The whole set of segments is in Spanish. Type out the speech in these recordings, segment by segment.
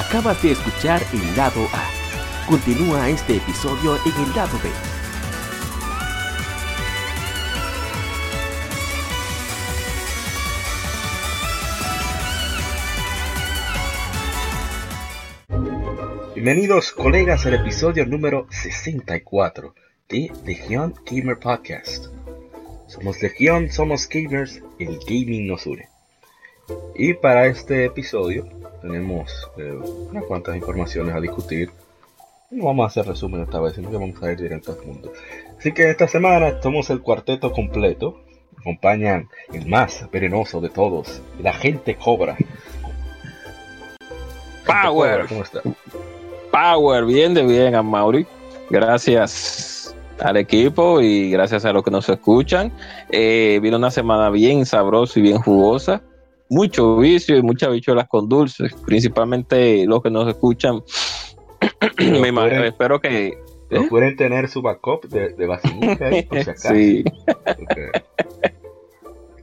Acabas de escuchar el lado A. Continúa este episodio en el lado B. Bienvenidos colegas al episodio número 64 de Legion Gamer Podcast. Somos Legion, somos gamers, el gaming nos une. Y para este episodio tenemos eh, unas cuantas informaciones a discutir. No vamos a hacer resumen esta vez, sino que vamos a ir directo al mundo. Así que esta semana somos el cuarteto completo. Acompañan el más venenoso de todos, el agente Cobra. Power. ¿Cómo está? Power, bien de bien, a Mauri. Gracias al equipo y gracias a los que nos escuchan. Eh, vino una semana bien sabrosa y bien jugosa. Mucho vicio y muchas bichuelas con dulces, principalmente los que nos escuchan. Me imagino, espero que. ¿Eh? pueden tener su backup de, de por si acaso. Sí.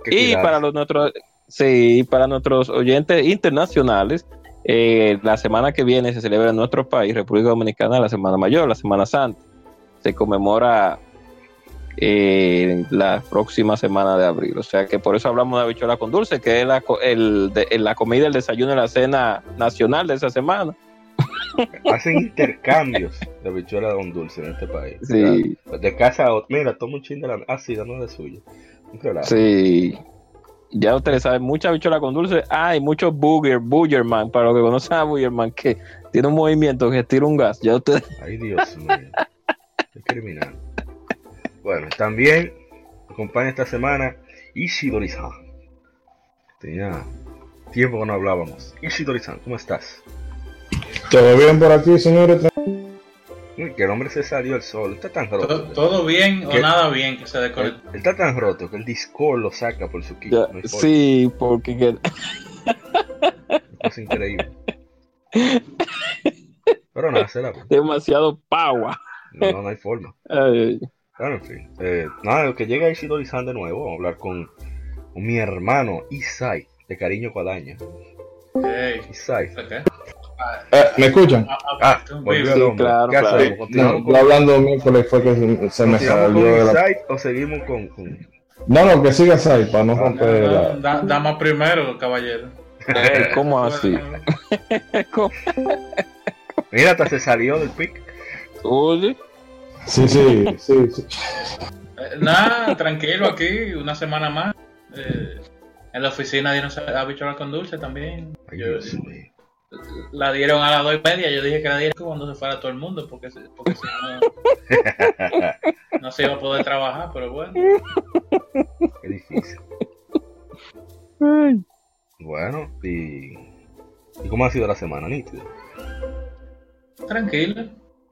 Y para los nuestros, sí, para nuestros oyentes internacionales, eh, la semana que viene se celebra en nuestro país, República Dominicana, la Semana Mayor, la Semana Santa. Se conmemora eh, la próxima semana de abril. O sea que por eso hablamos de habichuela con dulce, que es la, el, de- la comida, el desayuno y la cena nacional de esa semana. Hacen intercambios de habichuela con dulce en este país. Sí, O sea, De casa a otra. Mira, toma un chin de la. Ah, sí, dame de relajo. sí. Ya ustedes saben, mucha habichuela con dulce. Ah, y mucho booger, boogerman, para los que conocen a boogerman, que tiene un movimiento que estira un gas. Ya ustedes Ay, Dios mío. Qué criminal. Bueno, también acompaña esta semana Ishidori-san. Tenía tiempo que no hablábamos. Ishidori-san, ¿cómo estás? ¿Todo bien por aquí, señores? Uy, que el hombre se salió el sol. Está tan roto. ¿Todo, todo bien o nada bien que se desconectó? él está tan roto que el Discord lo saca por su kit. Ya, no importa. sí, porque que- Es increíble. Pero nada, será. demasiado power. No, no, no hay forma. Ay, Claro, en fin. Eh, nada, que llegue Ishidori-san de nuevo. Vamos a hablar con, con mi hermano Isai, de cariño Cuadaña. Ey, Isai. ¿qué? Eh, ¿Me escuchan? Ah, ah, Ah, volvió Sí, claro, ¿Qué claro. No, ¿Continuamos yo con, hablando miércoles fue que se, se me salió con de la... Isai o seguimos con, con- No, no, que siga ahí para no Ah, romper No, la... da- Dama primero, caballero. ey, ¿Cómo así? ¿Cómo? Mira, hasta se salió del pick. Oye, Sí, sí, sí, sí. Eh, Nada, tranquilo aquí, una semana más. Eh, en la oficina dieron habichuela con dulce también. Ay, Yo- la dieron a las dos y media. Yo dije que la dieron cuando se fuera todo el mundo, porque, si- porque si no, no se iba a poder trabajar, pero bueno. Qué difícil. Bueno, y. ¿Y cómo ha sido la semana, nítido? Tranquilo,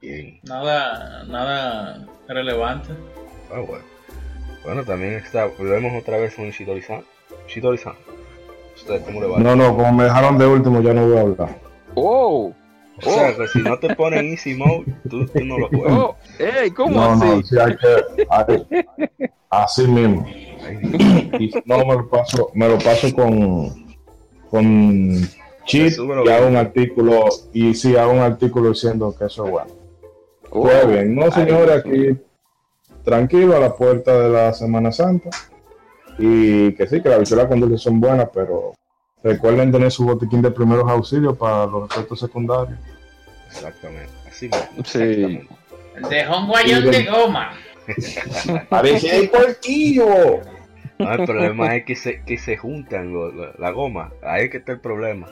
Bien. nada, nada relevante. Ah, bueno. Bueno, también está. Volvemos otra vez con Ishidori-san. Ishidori-san. ¿Usted cómo le va? No, no, como me dejaron de último ya no voy a hablar. oh, O sea, que si no te ponen Easy Mode, tú, tú no lo juegas. oh, ey, ¿cómo No, así? no, sí hay que... hay- así mismo. Y no, me lo paso, me lo paso con... Con cheat y hago un artículo y sí hago un artículo diciendo que eso es bueno. Oh, Pues bien, no ay, señores, aquí tranquilo a la puerta de la Semana Santa. Y que sí, que las habichuelas con dulce son buenas, pero recuerden tener su botiquín de primeros auxilios para los efectos secundarios. Exactamente. Así mismo. Sí. Exactamente. Dejó un guayón de goma. ¡Parece el puerquillo! No, el problema es que se, que se juntan lo- lo- la goma. Ahí es que está el problema.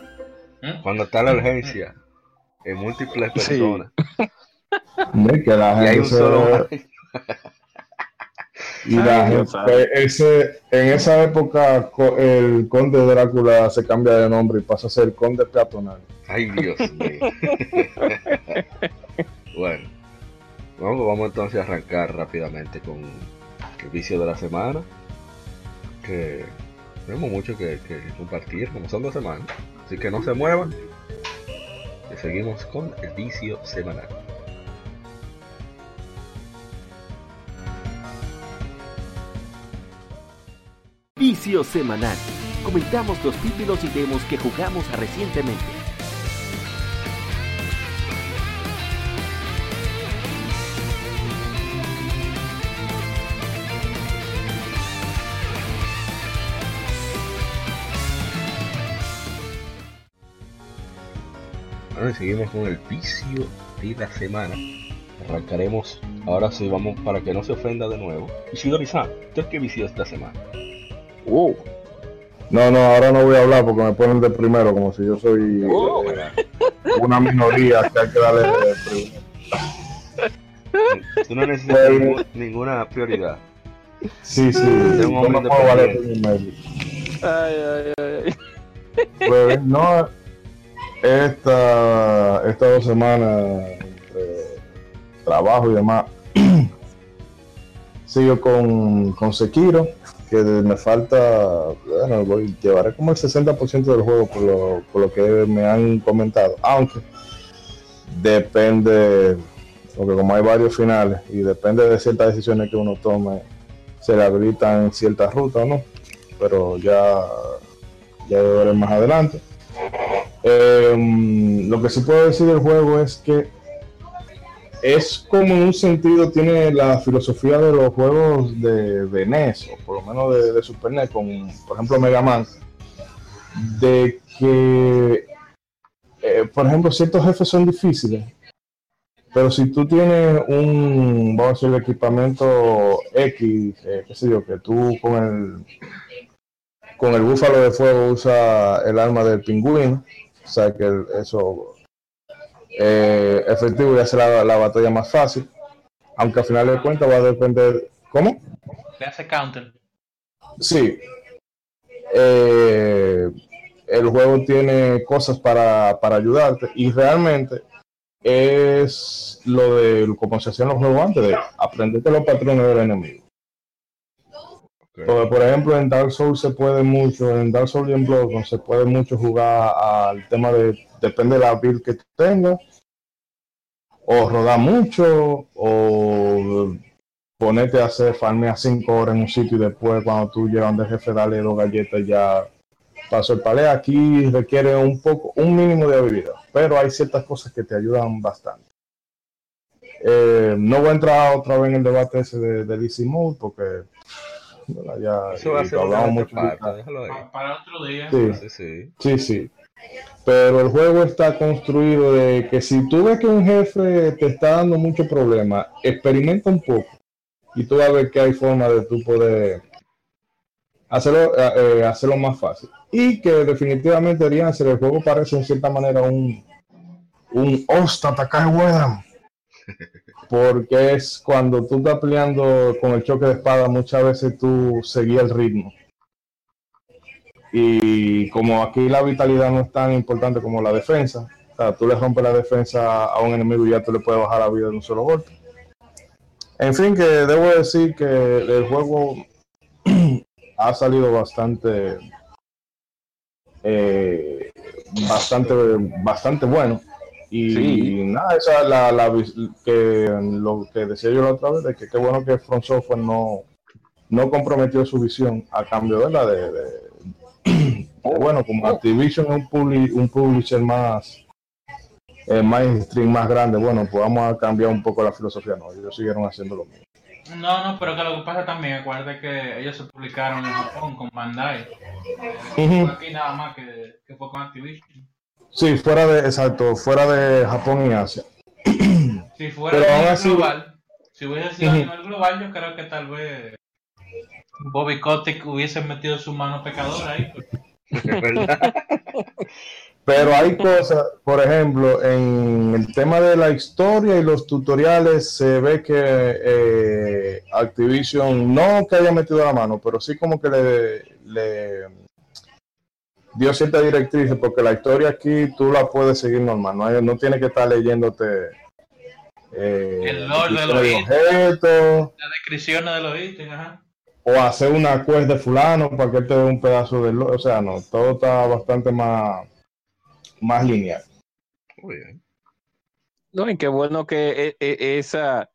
¿Mm? Cuando está la urgencia, en múltiples Sí. Que la Y hay gente un se- solo. y la Ay, gente- ese, en esa época el conde Drácula se cambia de nombre y pasa a ser conde peatonal. Ay, Dios mío. bueno, vamos, vamos entonces a arrancar rápidamente con el vicio de la semana. Que tenemos mucho que, que compartir, como son dos semanas. Así que no se muevan. Que seguimos con el vicio semanal. Vicio Semanal. Comentamos los títulos y demos que jugamos recientemente. Bueno, y seguimos con el vicio de la semana. Arrancaremos. Ahora sí, vamos para que no se ofenda de nuevo. Ishidori-san, ¿qué es que esta semana? Uh, No, no, ahora no voy a hablar porque me ponen de primero, como si yo soy uh, eh, una minoría que hay que darle de primero. Tú no necesitas ningún- ninguna prioridad. Sí, sí, un yo no puedo valer primero. ay, ay, ay. Pues no, esta, estas dos semanas entre trabajo y demás, sigo con, con Sekiro, que me falta, bueno, voy, llevaré como el 60% del juego por lo, por lo que me han comentado, aunque depende, porque como hay varios finales y depende de ciertas decisiones que uno tome, se le habilitan ciertas rutas o no, pero ya ya lo veré más adelante. Em, lo que sí puedo decir del juego es que es como en un sentido tiene la filosofía de los juegos de, de NES, o por lo menos de, de Super NES, con por ejemplo Mega Man, de que, eh, por ejemplo, ciertos jefes son difíciles, pero si tú tienes un, vamos a decir, equipamiento X, eh, qué sé yo, que tú con el con el búfalo de fuego usa el arma del pingüino, o sea que el- eso eh, efectivo y hace la, la batalla más fácil, aunque al final de cuentas va a depender, ¿cómo? Le hace counter. Sí, Eh, el juego tiene cosas para, para ayudarte y realmente es lo de como se hacían los juegos antes, de aprenderte los patrones del enemigo. Porque, por ejemplo, en Dark Souls se puede mucho, en Dark Souls y en Bloodborne se puede mucho jugar al tema de, depende de la build que tengas, o rodar mucho, o ponerte a hacer farmea 5 horas en un sitio y después cuando tú llegas de jefe darle dos galletas ya pasó el palé. Aquí requiere un poco, un mínimo de habilidad, pero hay ciertas cosas que te ayudan bastante. Eh, no voy a entrar otra vez en el debate ese de, del Easy Mode porque ya Eso va a ser una mucho parte, déjalo ahí. Pa- para otro día. Sí. Sí, sí. Pero el juego está construido de que si tú ves que un jefe te está dando mucho problema, experimenta un poco y tú vas a ver que hay forma de tú poder hacerlo, eh, eh, hacerlo más fácil. Y que definitivamente Riancer, el juego parece en cierta manera un, un Osta Takai Wedam. Porque es cuando tú estás peleando con el choque de espada, muchas veces tú seguías el ritmo. Y como aquí la vitalidad no es tan importante como la defensa, o sea, tú le rompes la defensa a un enemigo y ya tú le puedes bajar la vida de un solo golpe. En fin, que debo decir que el juego ha salido bastante, eh, bastante, bastante bueno. Y Sí. nada, esa es la, la que lo que decía yo la otra vez, de que qué bueno que Front Software no, no comprometió su visión a cambio de la de, de- de, bueno, como Activision es un, publi- un publisher más eh, mainstream, más grande, bueno, pues vamos a cambiar un poco la filosofía, no, ellos siguieron haciendo lo mismo. No, no, pero que lo que pasa también, acuérdate que ellos se publicaron en Japón con Bandai. Aquí nada más que, que fue con Activision. Sí, fuera de, exacto, fuera de Japón y Asia. Si fuera Pero a así- global, si hubiese sido a nivel global, yo creo que tal vez Bobby Kotick hubiese metido su mano pecadora ahí. Es verdad. Pero hay cosas, por ejemplo, en el tema de la historia y los tutoriales se ve que eh, Activision no que haya metido la mano, pero sí como que le, le dio cierta directrices porque la historia aquí tú la puedes seguir normal, no, no tienes que estar leyéndote eh, El lore de los objetos Las descripciones de los ítems, ajá. o hacer una quest de fulano para que él te dé un pedazo de lore, o sea, no, todo está bastante más, más lineal. Muy bien. No, y qué bueno que e- e- esa,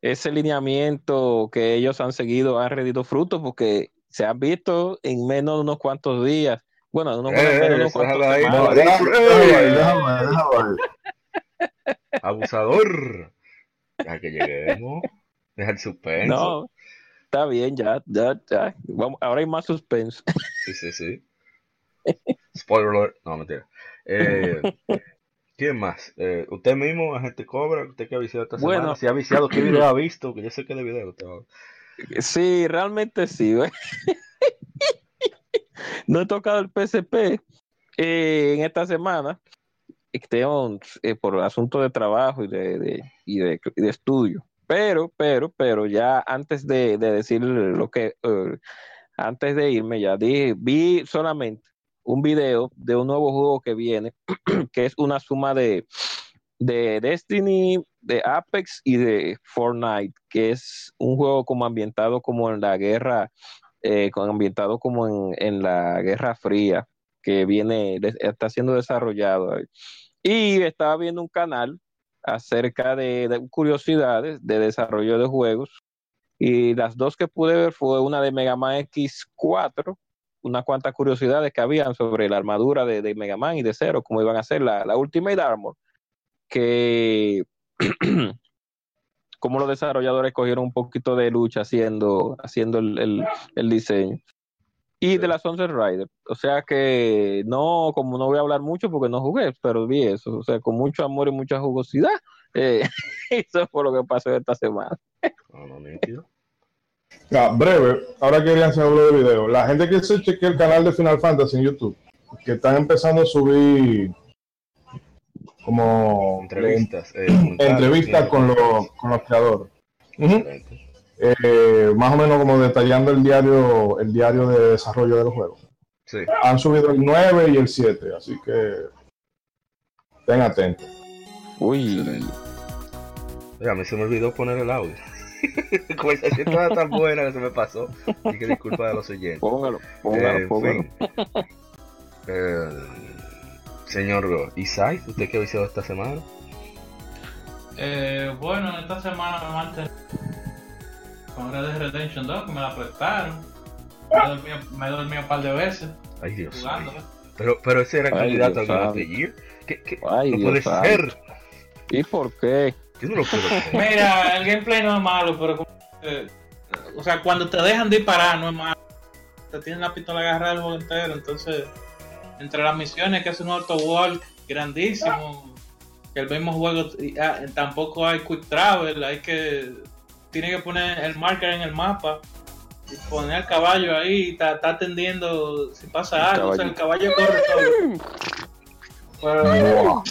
ese lineamiento que ellos han seguido ha rendido frutos porque se han visto en menos de unos cuantos días. Bueno, en unos, Eh, menos de eh, unos cuantos déjalo ahí, semanas. no, Déjame, déjame ahí, déjame ahí, déjame ahí. Abusador. Ya que lleguemos. Deja el suspenso. No, está bien, ya, ya, ya. Vamos, ahora hay más suspenso. Sí, sí, sí. Spoiler alert. No, mentira. Eh, ¿Quién más? Eh, usted mismo, agente Cobra, usted que ha viciado esta Bueno. semana. Si ha viciado, ¿qué video ha visto? Que yo sé que de video Sí, realmente sí. güey. no he tocado el PSP eh, en esta semana. Tengo, eh, por asunto de trabajo y de, y de, de estudio. Pero, pero, pero ya antes de, de decir lo que, eh, antes de irme, ya dije, vi solamente un video de un nuevo juego que viene, que es una suma de, de Destiny, de Apex y de Fortnite, que es un juego como ambientado como en la guerra, eh, ambientado como en, en la Guerra Fría, que viene, está siendo desarrollado. Y estaba viendo un canal acerca de, de curiosidades de desarrollo de juegos. Y las dos que pude ver fue una de Mega Man X4, unas cuantas curiosidades que habían sobre la armadura de, de Mega Man y de Zero, cómo iban a ser la, la Ultimate Armor, que como los desarrolladores cogieron un poquito de lucha haciendo, haciendo el, el- el diseño. Y de la Sunset Rider. O sea que no, como no voy a hablar mucho porque no jugué, pero vi eso. O sea, con mucho amor y mucha jugosidad. eh, eso fue lo que pasó esta semana. No, no. Ya, breve, ahora querían hacer de video. La gente que se chequea el canal de Final Fantasy en YouTube, que están empezando a subir como Entrevistas. eh, entrevistas sí. con los, con los creadores. Eh, más o menos como detallando el diario, el diario de desarrollo de los juegos. Sí. Han subido el 9 y el 7, así que estén atentos. Uy. Oye, a mí se me olvidó poner el audio. Conversación estaba tan buena que se me pasó. Y que disculpa a los oyentes. póngalo, Eh, póngalo, en póngalo. fin. Eh, señor Isai, ¿usted qué ha visitado esta semana? Eh, bueno, esta semana me mantengo con Red Dead Redemption 2, que me la prestaron. Me dormido un par de veces Ay, Dios mío. Pero, pero ese era el Ay, candidato al Dios Game of santo. the Year. ¿Qué, qué? Ay, no Dios puede ser. ¿Y por qué? Yo no lo puedo creer. Mira, el gameplay no es malo, pero como que- o sea, cuando te dejan disparar no es malo. Te tienen la pistola agarrada el juego entero, entonces entre las misiones que es un autowalk grandísimo, que el mismo juego ah, tampoco hay quick travel, hay que tiene que poner el marker en el mapa y poner el caballo ahí y está, atendiendo si pasa algo, o sea, el caballo corre todo. Pero,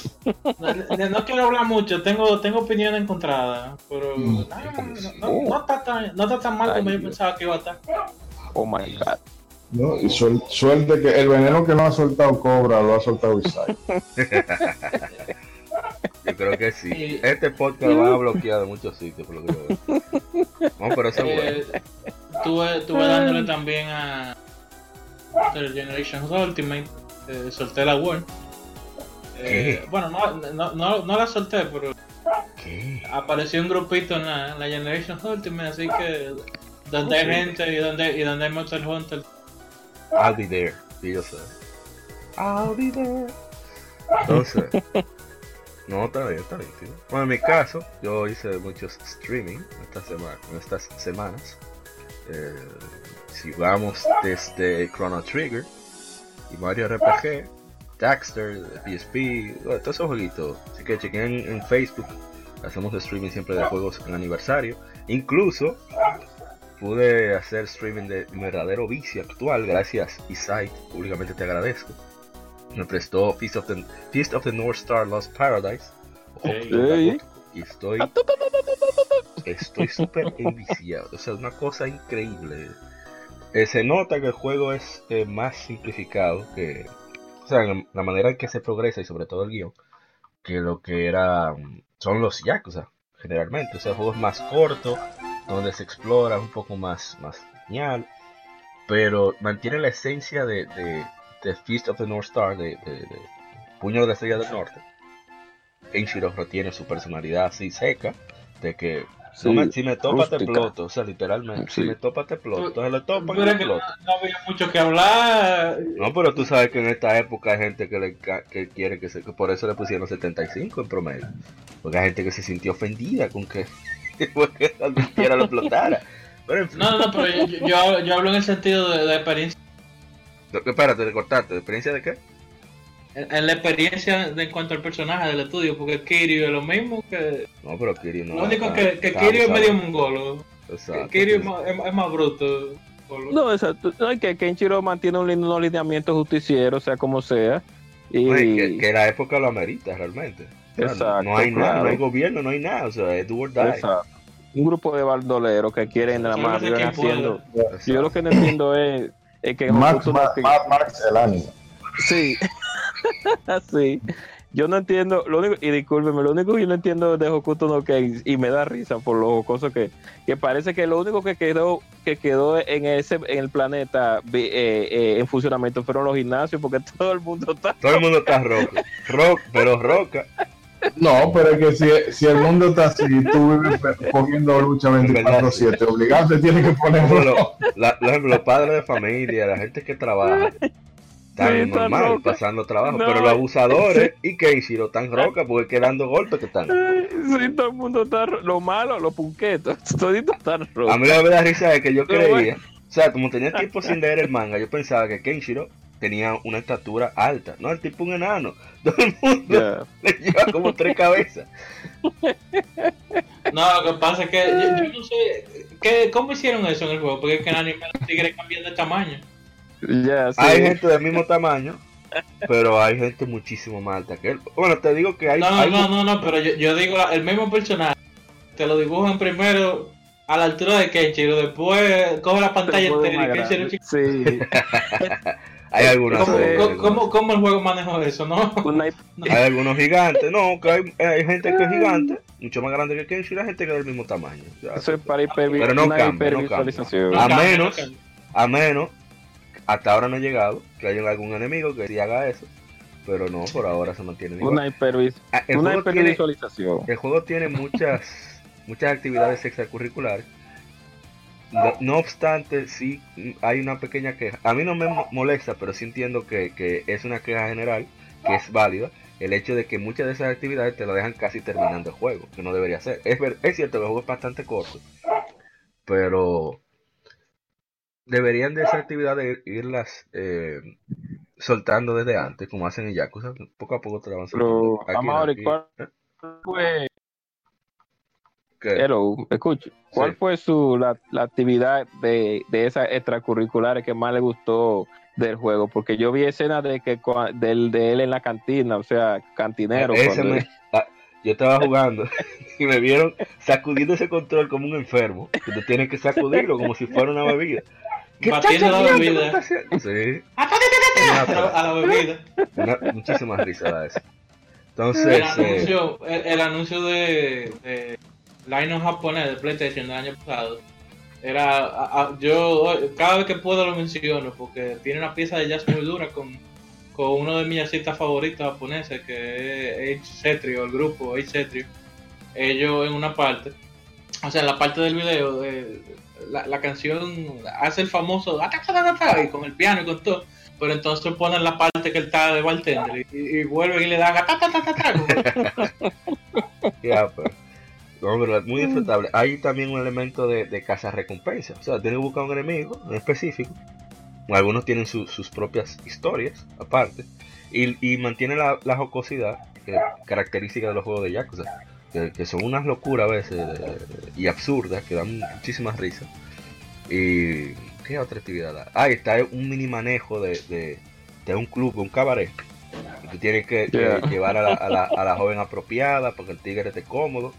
no, quiero hablar mucho, tengo, tengo opinión encontrada, pero Mm. no, no- no está tan, no está tan mal como yo pensaba que iba a estar. Oh my god. ¿No? Y suel- suerte que el veneno que no ha soltado Cobra lo ha soltado Isai. Yo creo que sí. Este podcast van a bloquear de muchos sitios, por lo que veo. No, pero eso es bueno. Eh, tuve, tuve dándole también a The Generations Ultimate, eh, solté la World. Eh, bueno, no, no, no, no la solté, pero ¿Qué? apareció un grupito en la, en la Generations Ultimate, así que donde hay gente y donde, y donde hay Monster Hunter, I'll be there. Sí, yo sé. I'll be there. Entonces, no, está bien, está bien, tío. Bueno, en mi caso, yo hice muchos streaming esta semana, en estas semanas. Eh, si vamos desde Chrono Trigger y Mario RPG, Daxter, PSP, bueno, todos esos jueguitos. Así que chequen en, en Facebook. Hacemos streaming siempre de juegos en aniversario. Incluso pude hacer streaming de mi verdadero vicio actual. Gracias, Isai. Públicamente te agradezco. Me prestó Feast of the, Feast of the North Star Lost Paradise. Ojo, Ey. ojo, Ey. Y estoy. Estoy súper enviciado. O sea, una cosa increíble. Eh, se nota que el juego es eh, más simplificado que. O sea, la manera en que se progresa y sobre todo el guion. Que lo que era. mm, Son los Yakuza, generalmente. O sea, el juego es más corto. Donde se explora un poco más, más genial. Pero mantiene la esencia de, de, de Feast of the North Star, de, de- de Puño de la Estrella del Norte. Kenshiro tiene su personalidad así seca, de que Sí, no me- si me topa te rústica. exploto, o sea, literalmente, si Sí. me topa te exploto, entonces le topan y es que no, exploto. no había mucho que hablar. No, pero tú sabes que en esta época hay gente que, le, que quiere que se, que por eso le pusieron 75 en promedio, porque hay gente que se sintió ofendida con que, porque advirtiera lo explotara. Pero en fin, No, no, pero yo, yo, yo hablo en el sentido de, de experiencia. espérate, de cortarte, ¿de experiencia de qué? en, en la experiencia de, en cuanto al personaje del estudio, porque Kiryu es lo mismo que. No, pero Kiryu no. lo único que, que Kiryu es medio mongolo. Exacto. Kiryu es más, es, es más bruto. No, exacto. No, es que Kenshiro mantiene un, lin- unos lineamientos justicieros, sea como sea. Y Oye, que, que la época lo amerita realmente. Exacto, no hay nada, no hay gobierno, no hay nada. O sea, es do or die. Exacto. un grupo de baldoleros que quieren nada más pueda. haciendo. Exacto. Yo lo que no entiendo es, es que Max, Max, Ken- Max, Max, el anime. Sí. sí. Yo no entiendo, lo único, y discúlpeme, lo único que yo no entiendo de Hokuto no Ken, y me da risa por lo jocoso que, que parece que lo único que quedó, que quedó en ese, en el planeta eh, eh, en funcionamiento fueron los gimnasios, porque todo el mundo está Todo el mundo está roca. Rock, pero roca. No, pero es que si, si el mundo está así, tú vives cogiendo lucha 24-7, obligado te tienes que ponerlo. lo- la- ejemplo, los padres de familia, la gente que trabaja, están Sí, normal, roca. pasando trabajo. No, pero los abusadores y Kenshiro están roca porque es dando golpes que están. Sí, todo el mundo está lo malo, los punquetos, todito están rojos. A mí la verdad risa es que yo creía, o sea, como tenía tiempo sin leer el manga, yo pensaba que Kenshiro tenía una estatura alta. No, el tipo un enano. Todo el mundo Ya. le lleva como tres cabezas. No, lo que pasa es que yo, yo no sé ¿qué, cómo hicieron eso en el juego, porque es que en el anime los tigres cambian de tamaño. Ya, sí. Hay gente del mismo tamaño, pero hay gente muchísimo más alta que él. Bueno, te digo que hay... No, no, hay- no, no, no, pero yo, yo digo la- el mismo personaje. Te lo dibujan primero a la altura de Kenshiro, después coge la pantalla entera y Kenshiro chiquito. Sí, Hay algunos, ¿Cómo, eh, cómo, el juego manejó eso, no? hay algunos gigantes, no, que hay, hay gente que es gigante, mucho más grande que Kenshiro, y hay gente que es del mismo tamaño. Ya, Eso es para hipervi- Pero no cambia, no hipervisualización. A menos-. A menos, hasta ahora no ha llegado, que haya algún enemigo que sí haga eso, pero no, por ahora se mantiene igual. Una, hipervis- Ah, el, una tiene, hipervisualización. el juego tiene muchas, muchas actividades extracurriculares. No, no obstante, sí hay una pequeña queja. A mí no me mo- molesta, pero sí entiendo que, que es una queja general, que es válida, el hecho de que muchas de esas actividades te la dejan casi terminando el juego, que no debería ser. Es, cierto que el juego es bastante corto, pero deberían de esas actividades irlas eh, soltando desde antes, como hacen en Yakuza. Poco a poco te la van soltando. Pero, Amaury, aquí. ¿cuál fue, ¿Qué? hello, escuche, cuál Sí. fue su, la, la actividad de, de esas extracurriculares que más le gustó del juego? Porque yo vi escenas de que del, de él en la cantina, o sea, cantinero. Ese cuando- me- ah, yo estaba jugando y me vieron sacudiendo ese control como un enfermo. Que tú tienes que sacudirlo como si fuera una bebida. ¿Qué Batiendo la haciendo? bebida. ¿Qué estás haciendo? Sí, a, la, a bebida. una, muchísimas risas da eso. El Entonces, eh, anuncio, el, el anuncio de, de Line japonés de PlayStation del año pasado era a- a- yo cada vez que puedo lo menciono porque tiene una pieza de jazz muy dura con, con uno de mis artistas favoritos japoneses que es H Cetrio, el grupo H Cetrio. Ellos en una parte, o sea, en la parte del video, eh, la, la canción hace el famoso y con el piano y con todo. Pero entonces ponen la parte que él está de bartender y, y vuelven y le dan "Ah, ta, ta, ta, ta, ta", como- ya, pues. No, pero es muy disfrutable. Hay también un elemento de, de caza recompensa. O sea, tienes que buscar un enemigo en específico. Algunos tienen su- sus propias historias aparte. Y, y mantiene la, la jocosidad que- característica de los juegos de Yakuza. Que, que son unas locuras a veces de- y absurdas que dan muchísimas risas. Y. ¿Qué otra actividad? da? Ah, está un mini manejo de, de, de un club, un cabaret. Y tú tienes que, que Yeah. llevar a la, a, la, a la joven apropiada para que el tigre esté cómodo.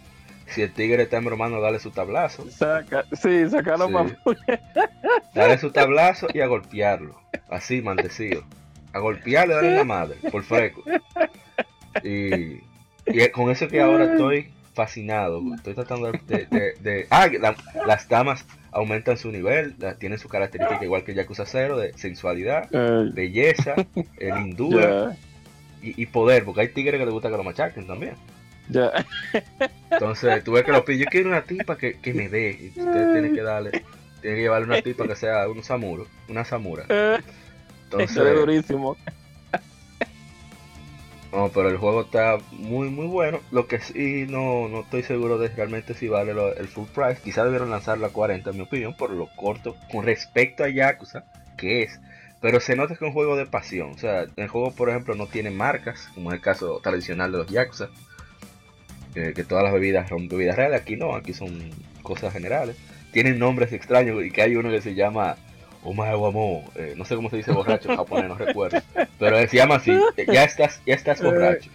Si el tigre está hermano, dale su tablazo. Saca, sí, sacarlo Sí. para Dale su tablazo y a golpearlo. Así, maldecido. A golpearle, darle la madre, por freco. Y, y con eso que ahora estoy fascinado. Estoy tratando de. de- de- de- Ah, la- las damas aumentan su nivel, la- tienen su característica igual que Yakuza 0 de sensualidad, belleza, lindura ya, y, y poder, porque hay tigres que les gusta que lo machaquen también. Ya. Entonces, tú ves que los pillos, yo quiero una tipa que, que me dé. Y usted tiene que darle, tiene que llevarle una tipa que sea un samuro, una samura. Eso es Entonces, durísimo. no, pero el juego está muy, muy bueno. Lo que sí no, no estoy seguro de realmente si vale lo- el full price. Quizá debieron lanzarlo a 40, en mi opinión, por lo corto con respecto a Yakuza, que es. Pero se nota que es un juego de pasión. O sea, el juego, por ejemplo, no tiene marcas, como es el caso tradicional de los Yakuza. Que, que todas las bebidas son bebidas reales. Aquí no, aquí son cosas generales. Tienen nombres extraños y que hay uno que se llama Omae Wamo. Eh, no sé cómo se dice borracho en japonés, no recuerdo. Pero se llama así. Ya estás, ya estás borracho.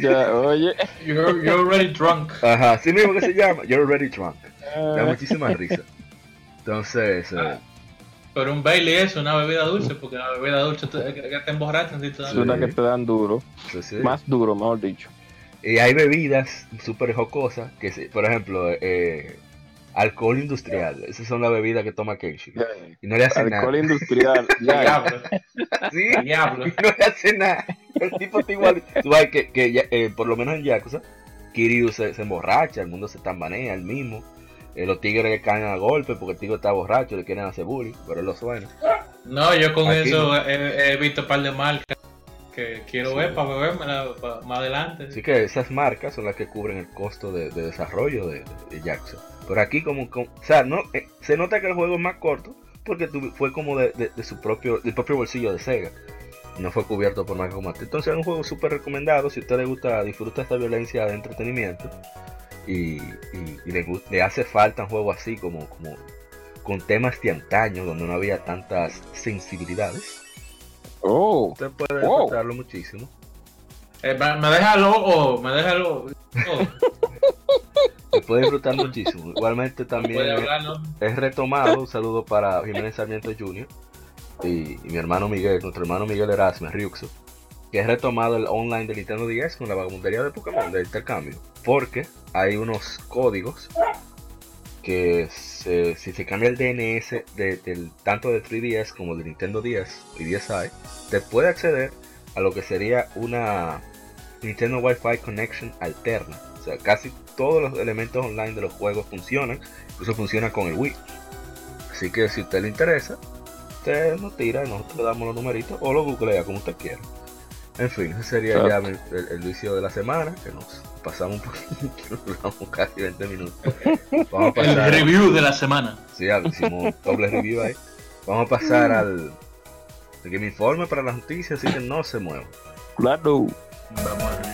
Ya, oye. You're, you're already drunk. Ajá, así mismo que se llama. You're already drunk. Da Ah, muchísima risa. Entonces, eh. Pero un Bailey es una bebida dulce, porque la bebida dulce te, que que te emborrachan es una que te dan duro. sí, sí. Más duro, mejor dicho. Y hay bebidas súper jocosas, que se- por ejemplo, eh, alcohol industrial. Esas son las bebidas que toma Kenshi. Y no le hace Alcohol nada. industrial. Ya, Diablo, Sí, diablo. y no le hace nada. El tipo está igual. Tú sabes que, que ya, eh, por lo menos en Yakuza, Kiryu se, se emborracha, el mundo se tambanea, el mismo. Eh, los tigres le caen a golpe porque el tigre está borracho, le quieren hacer bullying, pero él lo suena. No, yo con Aquí eso no. he, he visto un par de marcas que quiero Sí. ver para bebérmela pa- más adelante. Así que esas marcas son las que cubren el costo de, de desarrollo de, de Yakuza. Pero aquí como, como- o sea, no, eh, se nota que el juego es más corto porque tuvi- fue como de, su propio, del propio bolsillo de Sega. No fue cubierto por Marco Mate. Entonces es un juego súper recomendado si a usted le gusta, disfruta esta violencia de entretenimiento y, y- y le, le hace falta un juego así como, como con temas de antaño donde no había tantas sensibilidades. Oh, Usted puede Wow. disfrutarlo muchísimo. Eh, me deja loco, me deja loco. Se puede disfrutar muchísimo. Igualmente también hablar, ¿no? es retomado. Un saludo para Jiménez Sarmiento Jr. Y, y mi hermano Miguel, nuestro hermano Miguel Erasmus, Ryuxo. Que es retomado el online de Nintendo 10 con la vagabundería de Pokémon de intercambio. Porque hay unos códigos que si se cambia el DNS del, tanto de 3DS como de Nintendo 10 y 10i, te puede acceder a lo que sería una Nintendo Wi-Fi Connection alterna. O sea, casi todos los elementos online de los juegos funcionan. Incluso funciona con el Wii. Así que si a usted le interesa, usted nos tira y nosotros le damos los numeritos o lo googlea como usted quiera. En fin, ese sería Claro. ya mi- el, el vicio de la semana, que nos pasamos un poquito, que nos duramos casi 20 minutos. Vamos a El pasar, review de la semana. sí, ya hicimos doble review ahí. Vamos a pasar al, al que me informe para las noticias, así que no se muevan. claro. Vamos al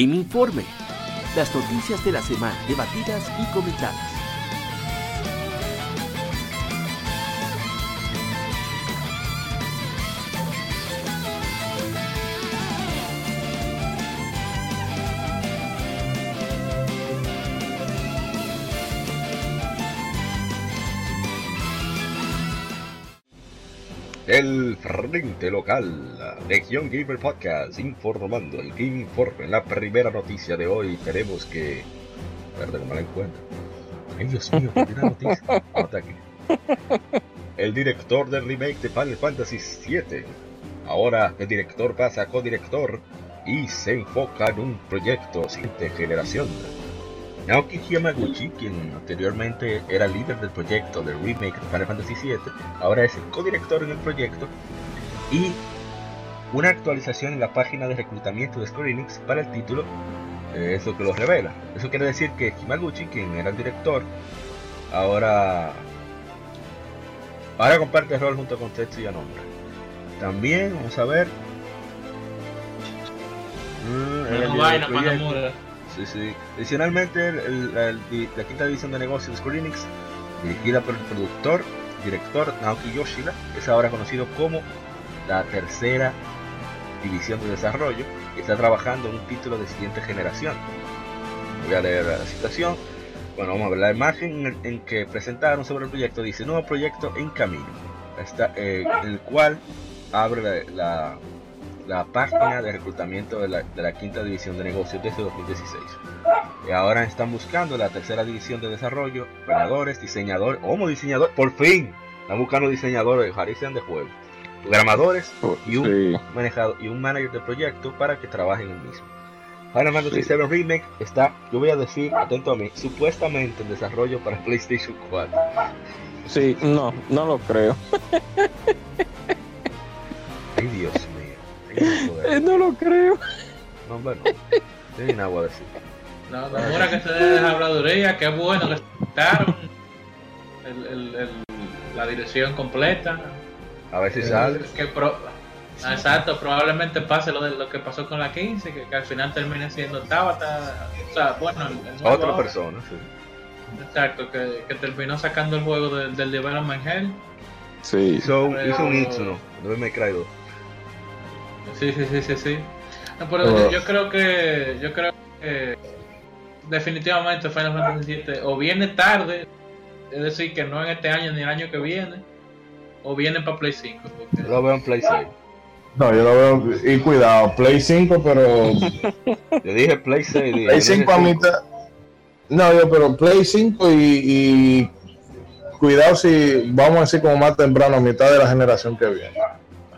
Game Informe. Las noticias de la semana debatidas y comentadas. Frente local, la Legión Gamer Podcast, informando el Game Informe. La primera noticia de hoy tenemos que. La encuentro. Ay, Dios mío, la noticia. El director del remake de Final Fantasy VII. Ahora el director pasa a co-director y se enfoca en un proyecto siguiente generación. Naoki Yamaguchi, quien anteriormente era líder del proyecto del remake de Final Fantasy VII, ahora es el codirector en el proyecto y una actualización en la página de reclutamiento de Square Enix para el título, eh, eso que lo revela. Eso quiere decir que Himaguchi, quien era el director, ahora ahora comparte rol junto con Tetsuya Nomura. También vamos a ver Mm, el Sí, sí. Adicionalmente, la, quinta división de negocios Square Enix, dirigida por el productor, director Naoki Yoshida, es ahora conocido como la tercera división de desarrollo, está trabajando en un título de siguiente generación. Voy a leer la citación. Bueno, vamos a ver la imagen en, que presentaron sobre el proyecto. Dice, nuevo proyecto en camino, está, eh, el cual abre la- la página de reclutamiento de la, de la quinta división de negocios desde 2016. Y ahora están buscando la tercera división de desarrollo, operadores, diseñadores, como diseñador, por fin, están buscando diseñadores, y sean de juego, programadores y un Sí. manejado y un manager de proyecto para que trabajen en el mismo. Final Fantasy VII Remake está, yo voy a decir, atento a mí, supuestamente en desarrollo para PlayStation 4. Sí, no, no lo creo. Ay, Dios joder. Eh, no lo creo. No, bueno, no hay nada a decir. No, Nomura que se de habladuría, qué bueno que quitaron el, el, el- la dirección completa. A ver si sale. Que pro- Ah, Exacto, probablemente pase lo de lo que pasó con la 15, que, que al final termine siendo Tabata, o sea, bueno, el- el nuevo Otra ahora. persona, sí. Exacto, que, que terminó sacando el juego del, del Development Hell. Sí. Hizo, hizo un Itsuno, no me Cry 2. Sí, sí, sí, sí, sí. No, pero Oh. yo, yo creo que yo creo que definitivamente Final Fantasy VII o viene tarde, es decir, que no en este año ni el año que viene, o viene para Play 5. porque- Yo lo veo en Play 6. No, yo lo veo. Y cuidado, Play 5, pero. Yo dije Play 6. Dije, Play yo no dije 5 a mitad. No, yo, pero Play 5 y, y cuidado si vamos a decir como más temprano, a mitad de la generación que viene.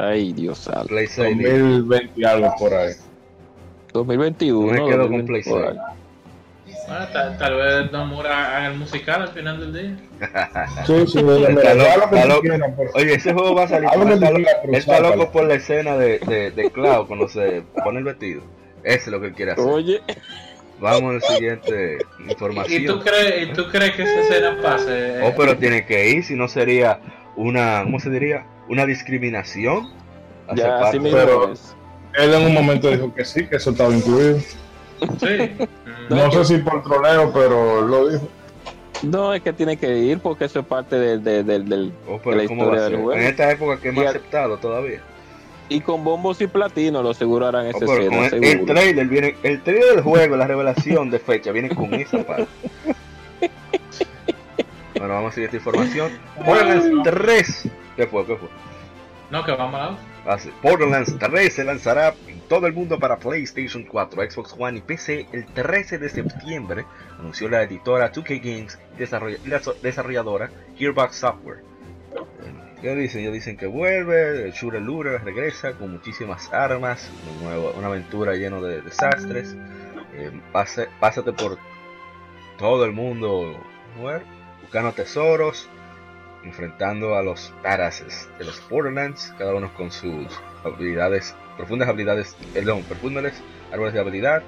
Ay, Dios santo. Play 6. dije. 2020 y algo por ahí. 2021. Me quedo con 2020, Play por 6. ahí. Bueno, tal, tal vez Nomura haga el musical al final del día. Sí, sí, mira, mira, lo que loco. Oye, ese juego va a salir. Él está, loco por la escena de, de, de Cloud cuando se pone el vestido. Eso es lo que él quiere hacer. Oye, Vamos al siguiente ¿Y tú información. crees, y tú crees que esa escena pase? Oh, pero tiene que ir, si no sería una, ¿cómo se diría? Una discriminación. ya parte Pero- es. Él en un momento dijo que sí, que eso estaba incluido. Sí. No sé si por troleo, pero lo dijo. No, es que tiene que ir porque eso es parte del. del, del, del- Oh, de la ¿cómo va a historia del juego. En esta época que es más aceptado todavía. Y con bombos y platino lo seguro harán Oh, con escena. el, el trailer viene, el trailer del juego, la revelación de fecha viene con esa parte. Bueno, vamos a seguir esta información. Borderlands 3. ¿Qué fue? ¿Qué fue? No, que vamos a la Ah, sí. Borderlands 3 se lanzará en todo el mundo para PlayStation 4, Xbox One y PC el 13 de septiembre, anunció la editora 2K Games y la desarrolladora Gearbox Software. ¿Qué dicen? Ellos dicen que vuelve, el Shooter Looter regresa con muchísimas armas, un nuevo- una aventura llena de desastres. Eh, pase- pásate por todo el mundo, buscando tesoros, enfrentando a los badasses de los Borderlands, cada uno con sus habilidades, profundas habilidades, perdón, profundas árboles de habilidad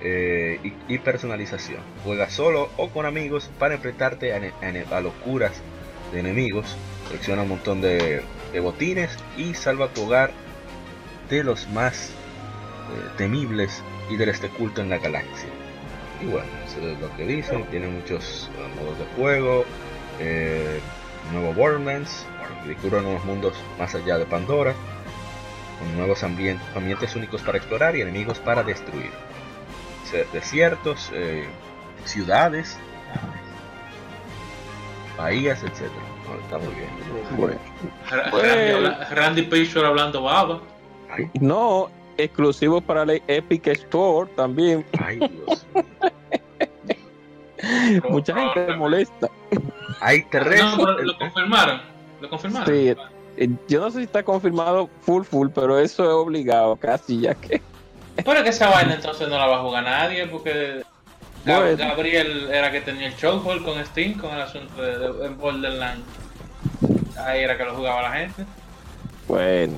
eh, y, personalización. Juega solo o con amigos para enfrentarte a, locuras de enemigos, colecciona un montón de, de botines y salva tu hogar de los más eh, temibles y del este culto en la galaxia. Y bueno, eso es lo que dicen, tiene muchos eh, modos de juego, eh, nuevo Borderlands, descubre nuevos mundos más allá de Pandora, con nuevos ambien- ambientes únicos para explorar y enemigos para destruir. Desiertos, eh, ciudades, bahías, etc. está muy bien. Bueno. Pues- Randy, Randy Pitchford hablando baba. Ay, No, exclusivo para la Epic Store también. ay, Dios mío. Mucha gente le molesta. Hay tres. No, pero lo confirmaron. Lo confirmaron. Sí, yo no sé si está confirmado full full, pero eso es obligado casi ya que. Pero que esa vaina entonces no la va a jugar nadie porque Gab-. Gabriel era que tenía el chokehold con Steam con el asunto de, de- de Borderlands. Ahí era que lo jugaba la gente. Bueno,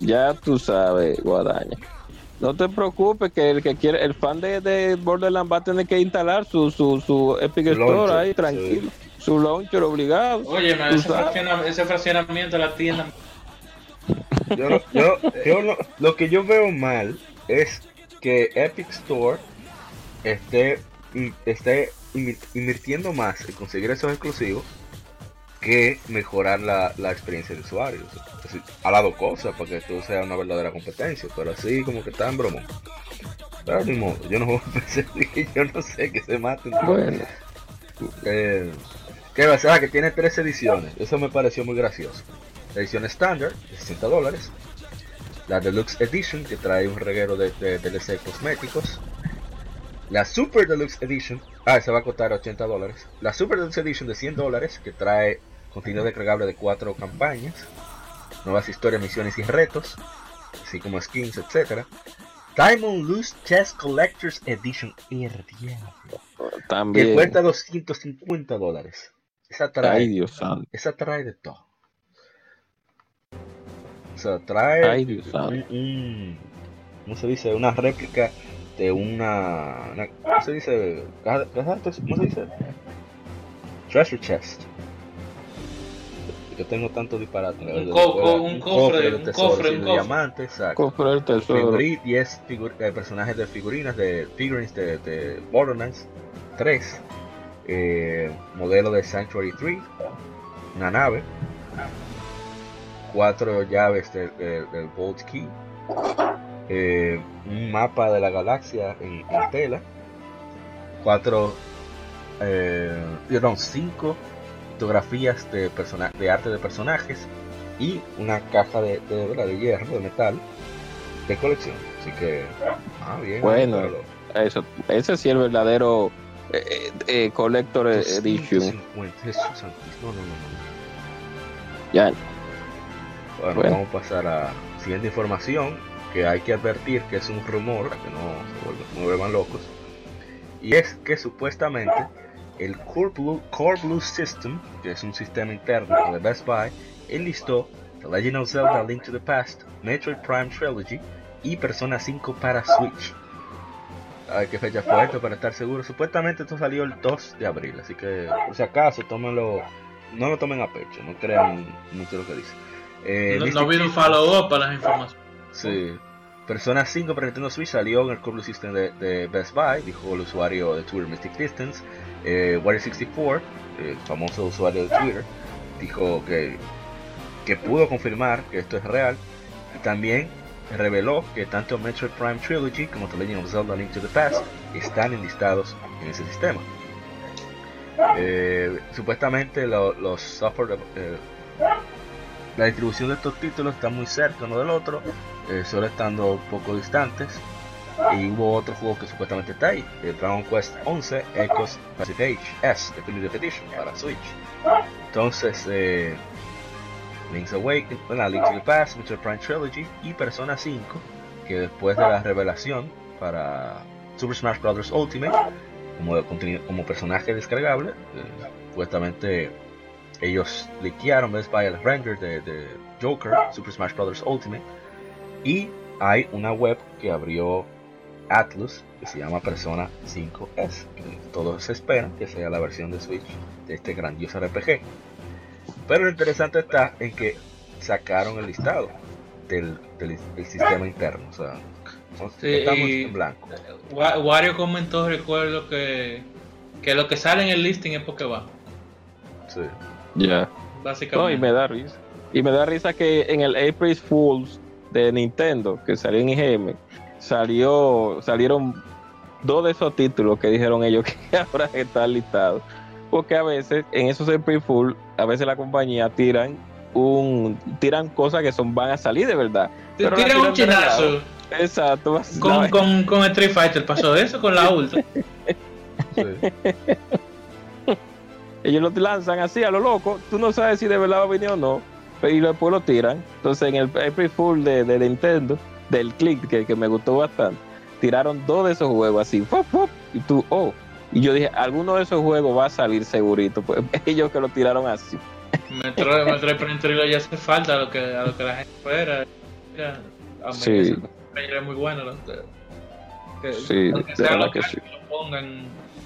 ya tú sabes, Guadaña. No te preocupes que el que quiere, el fan de, de Borderlands va a tener que instalar su, su, su Epic Store launcher, ahí tranquilo. Su launcher obligado. Oye, ese, sabes. fracciona- ese fraccionamiento de la tienda. Yo, no- yo, yo no- lo que yo veo mal es que Epic Store esté, in- esté invi- invirtiendo más en conseguir esos exclusivos que mejorar la, la experiencia de usuario. Es decir, ha dado cosas para que esto sea una verdadera competencia, pero así como que está en broma. Pero modo, yo no voy a pensar que yo no sé que se maten. Bueno, Eh, ¿Qué va a ser? Ah, que tiene tres ediciones. Eso me pareció muy gracioso. La edición estándar, de 60 dólares. La Deluxe Edition, que trae un reguero de, de DLC cosméticos. La Super Deluxe Edition, ah, esa va a costar 80 dólares. La Super Deluxe Edition de 100 dólares, que trae contenido descargable de cuatro campañas. Nuevas historias, misiones y retos. Así como skins, etc. Diamond Loose Chess Collector's Edition. El diablo que también. cuesta 250 dólares. Esa trae, Ay, Dios santo. esa trae de todo. O sea, trae Ay, Dios un, santo. un- ¿cómo se dice? Una réplica de una, una- ¿cómo se dice? ¿Cómo se dice? Treasure chest. Yo tengo tanto disparate. Un co- después, un cofre, de un cofre, y un de cofre. diamantes, exacto. Comprar el tesoro. Figuri- 10 figu- eh, personajes de figurinas de figurines de, de Borderlands 3, eh, modelo de Sanctuary 3, una nave, cuatro llaves de- de- del Vault Key, eh, un mapa de la galaxia en, en tela, cuatro, eh, perdón, cinco fotografías de, persona- de arte de personajes y una caja de, de, de hierro, de metal, de colección. Así que, ah, bien. Bueno. pero Eso, ese sí es el verdadero eh, eh, eh, Collector Edition. 250, Jesús santísimo. No, no, no, no. Ya, Bueno, Bueno. vamos a pasar a siguiente información que hay que advertir que es un rumor que no se vuelvan locos. Y es que supuestamente el Core Blue, Core Blue System, que es un sistema interno de Best Buy, enlistó The Legend of Zelda Link to the Past, Metroid Prime Trilogy y Persona 5 para Switch. A ver qué fecha fue esto para estar seguro. Supuestamente esto salió el 2 de abril, así que por si acaso tómenlo, no lo tomen a pecho, no crean mucho lo que dice. Eh, No, no vino un follow-up para las informaciones. Sí. Persona 5 para Nintendo Switch salió en el Core Blue System de, de Best Buy, dijo el usuario de Twitter Mystic Distance. Eh, Wario64, el famoso usuario de Twitter, dijo que, que pudo confirmar que esto es real. Y también reveló que tanto Metroid Prime Trilogy como The Legend of Zelda Link to the Past están enlistados en ese sistema. Eh, supuestamente lo- los software eh, la distribución de estos títulos está muy cerca uno del otro, eh, solo estando poco distantes. Y hubo otro juego que supuestamente está ahí, el Dragon Quest 11 Echoes Pacific Age S Definitive Edition para Switch. Entonces, eh, Link's Awakening, bueno, Link to the Past, Metroid Prime Trilogy y Persona 5, que después de la revelación para Super Smash Bros. Ultimate, como, como personaje descargable, eh, supuestamente ellos liquearon Best Buy el render de, de Joker, Super Smash Bros. Ultimate, y hay una web que abrió Atlus que se llama Persona 5S, que todos esperan que sea la versión de Switch de este grandioso RPG. Pero lo interesante está en que sacaron el listado del, del- del sistema interno, o sea, Sí, estamos en blanco. Wa- Wario comentó, recuerdo que, que lo que sale en el listing es porque va, Sí. ya. básicamente. No, y me da risa. Y me da risa que en el April Fools de Nintendo, que salió en IGM, salió, salieron dos de esos títulos que dijeron ellos que ahora están listados. Porque a veces, en esos April Fools, a veces la compañía tiran un tiran cosas que son van a salir de verdad. Pero un tiran de chinazo. Exacto. Con, con, con Street Fighter pasó eso, con la Ultra. sí. ellos lo lanzan así a lo loco, tú no sabes si de verdad va a venir o no, pero y después lo tiran. Entonces en el April Fool de, de Nintendo, del Click, que, que me gustó bastante, tiraron dos de esos juegos así, y tú, oh, y yo dije, alguno de esos juegos va a salir segurito, pues ellos que lo tiraron así. Metroid, Metroid Prime Trilogy hace falta a lo que, a lo que la gente espera. Mira, Sí. es muy bueno. lo- que, Sí, aunque de sea verdad local, que sí. lo pongan,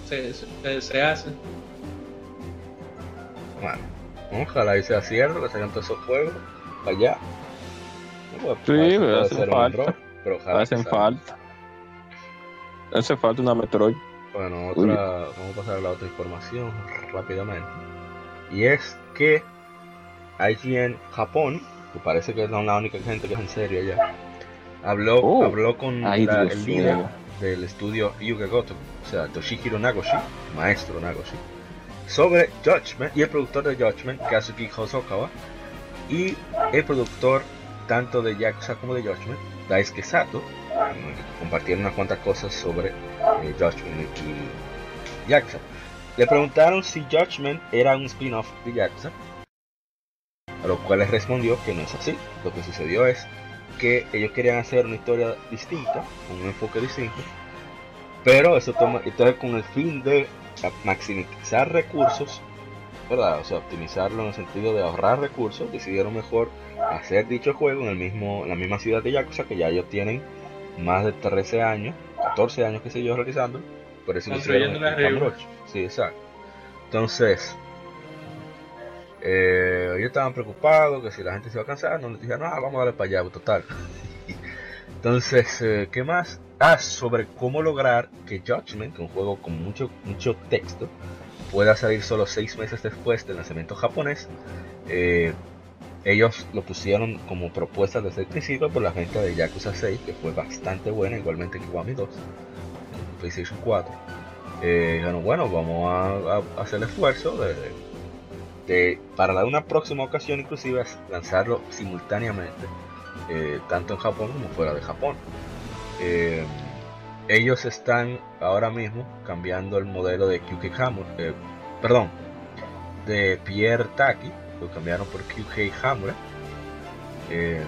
se, se, se hace. Bueno, ojalá y sea cierto que salgan todos esos juegos para allá. Bueno, Sí, pero hacen falta. pero Hacen. Hace falta una Metroid. Bueno, otra, vamos a pasar a la otra información rápidamente. Y es que IGN Japón, que parece que es la única gente que es en serio allá, habló, Oh. habló con la- el líder del estudio Yuga Goto, o sea, Toshihiro Nagoshi, maestro Nagoshi, sobre Judgment y el productor de Judgment, Kazuki Hosokawa, y el productor tanto de Yakuza como de Judgment, Daisuke Sato, compartieron unas cuantas cosas sobre eh, Judgment y Yakuza. Le preguntaron si Judgment era un spin-off de Yakuza, a lo cual les respondió que no es así. Lo que sucedió es que ellos querían hacer una historia distinta, con un enfoque distinto, pero eso toma, entonces con el fin de maximizar recursos, ¿verdad? O sea, optimizarlo en el sentido de ahorrar recursos, decidieron mejor hacer dicho juego en el mismo, en la misma ciudad de Yakuza, que ya ellos tienen más de 13 años, 14 años que sé yo realizando, por eso. Cambroche. Sí, exacto. Entonces, eh, ellos estaban preocupados que si la gente se iba a cansar, no les dijeron, ah, vamos a darle para allá, total. Entonces, eh, ¿qué más? Ah, sobre cómo lograr que Judgment, que es un juego con mucho, mucho texto, pueda salir solo seis meses después del lanzamiento japonés. Eh, ellos lo pusieron como propuesta desde el principio por la gente de Yakuza 6, que fue bastante buena, igualmente que Kiwami 2, en PlayStation 4. Eh, dijeron, bueno, vamos a, hacer el esfuerzo de, para una próxima ocasión, inclusive, lanzarlo simultáneamente, eh, tanto en Japón como fuera de Japón. Ellos están ahora mismo cambiando el modelo de QK Hamura, eh, perdón, de Pierre Taki, lo cambiaron por QK Hamura. Eh,